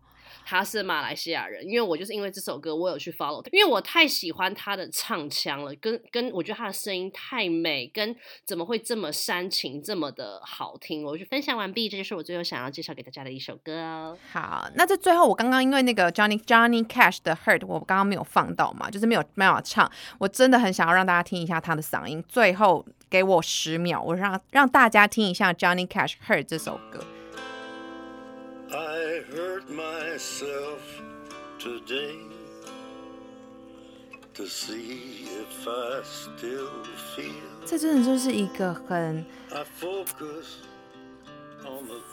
他是马来西亚人，因为我就是因为这首歌，我有去 follow 他，因为我太喜欢他的唱腔了，跟跟我觉得他的声音太美，跟怎么会这么煽情，这么的好听。我就分享完毕，这就是我最后想要介绍给大家的一首歌哦。好，那在最后，我刚刚因为那个 Johnny Johnny Cash 的 Hurt，我刚刚没有放到嘛，就是没有没有办法唱。我真的很想要让大家听一下他的嗓音。最后给我十秒，我让让大家听一下 Johnny Cash Hurt 这首歌。I hurt myself today to see if I still feel. 这真的就是一个很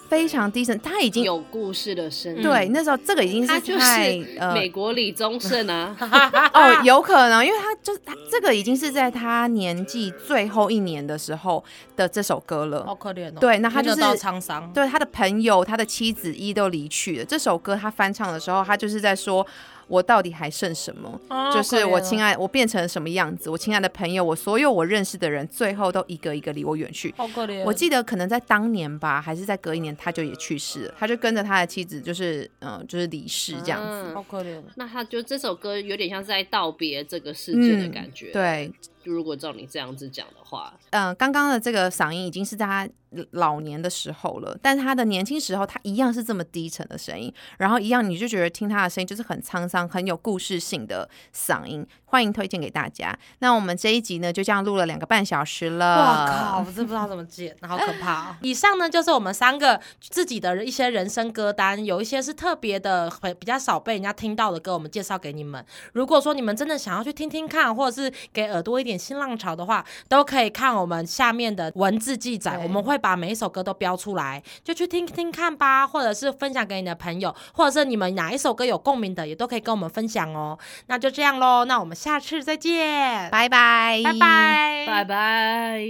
非常低沉，他已经有故事的声音，对那时候这个已经他就是太呃美国李宗盛啊，哦，有可能，因为他就是他这个已经是在他年纪最后一年的时候的这首歌了。好可怜哦。对那他就是沧桑，对他的朋友、他的妻子一都离去了。这首歌他翻唱的时候，他就是在说：“我到底还剩什么？哦就是我亲爱，我变成什么样子？我亲爱的朋友，我所有我认识的人，最后都一个一个离我远去。”好可怜。我记得可能在当年吧，还是在隔一年，他就也去世了。他就跟着他的妻子，就是嗯、就是离世这样子。嗯好可怜。那他就这首歌有点像是在道别这个世界的嗯感觉。，对，如果照你这样子讲的话，嗯，刚刚的这个嗓音已经是在他老年的时候了，但是他的年轻时候，他一样是这么低沉的声音，然后一样你就觉得听他的声音就是很沧桑、很有故事性的嗓音。欢迎推荐给大家。那我们这一集呢，就这样录了两个半小时了。哇靠！我真不知道怎么剪，好可怕、哦。以上呢就是我们三个自己的一些人生歌单，有一些是特别的，很比较少被人家听到的歌，我们介绍给你们。如果说你们真的想要去听听看，或者是给耳朵一点新浪潮的话，都可以看我们下面的文字记载，我们会把每一首歌都标出来，就去听听看吧，或者是分享给你的朋友，或者是你们哪一首歌有共鸣的，也都可以跟我们分享哦。那就这样喽，那我们下次再见，拜拜，拜拜，拜拜。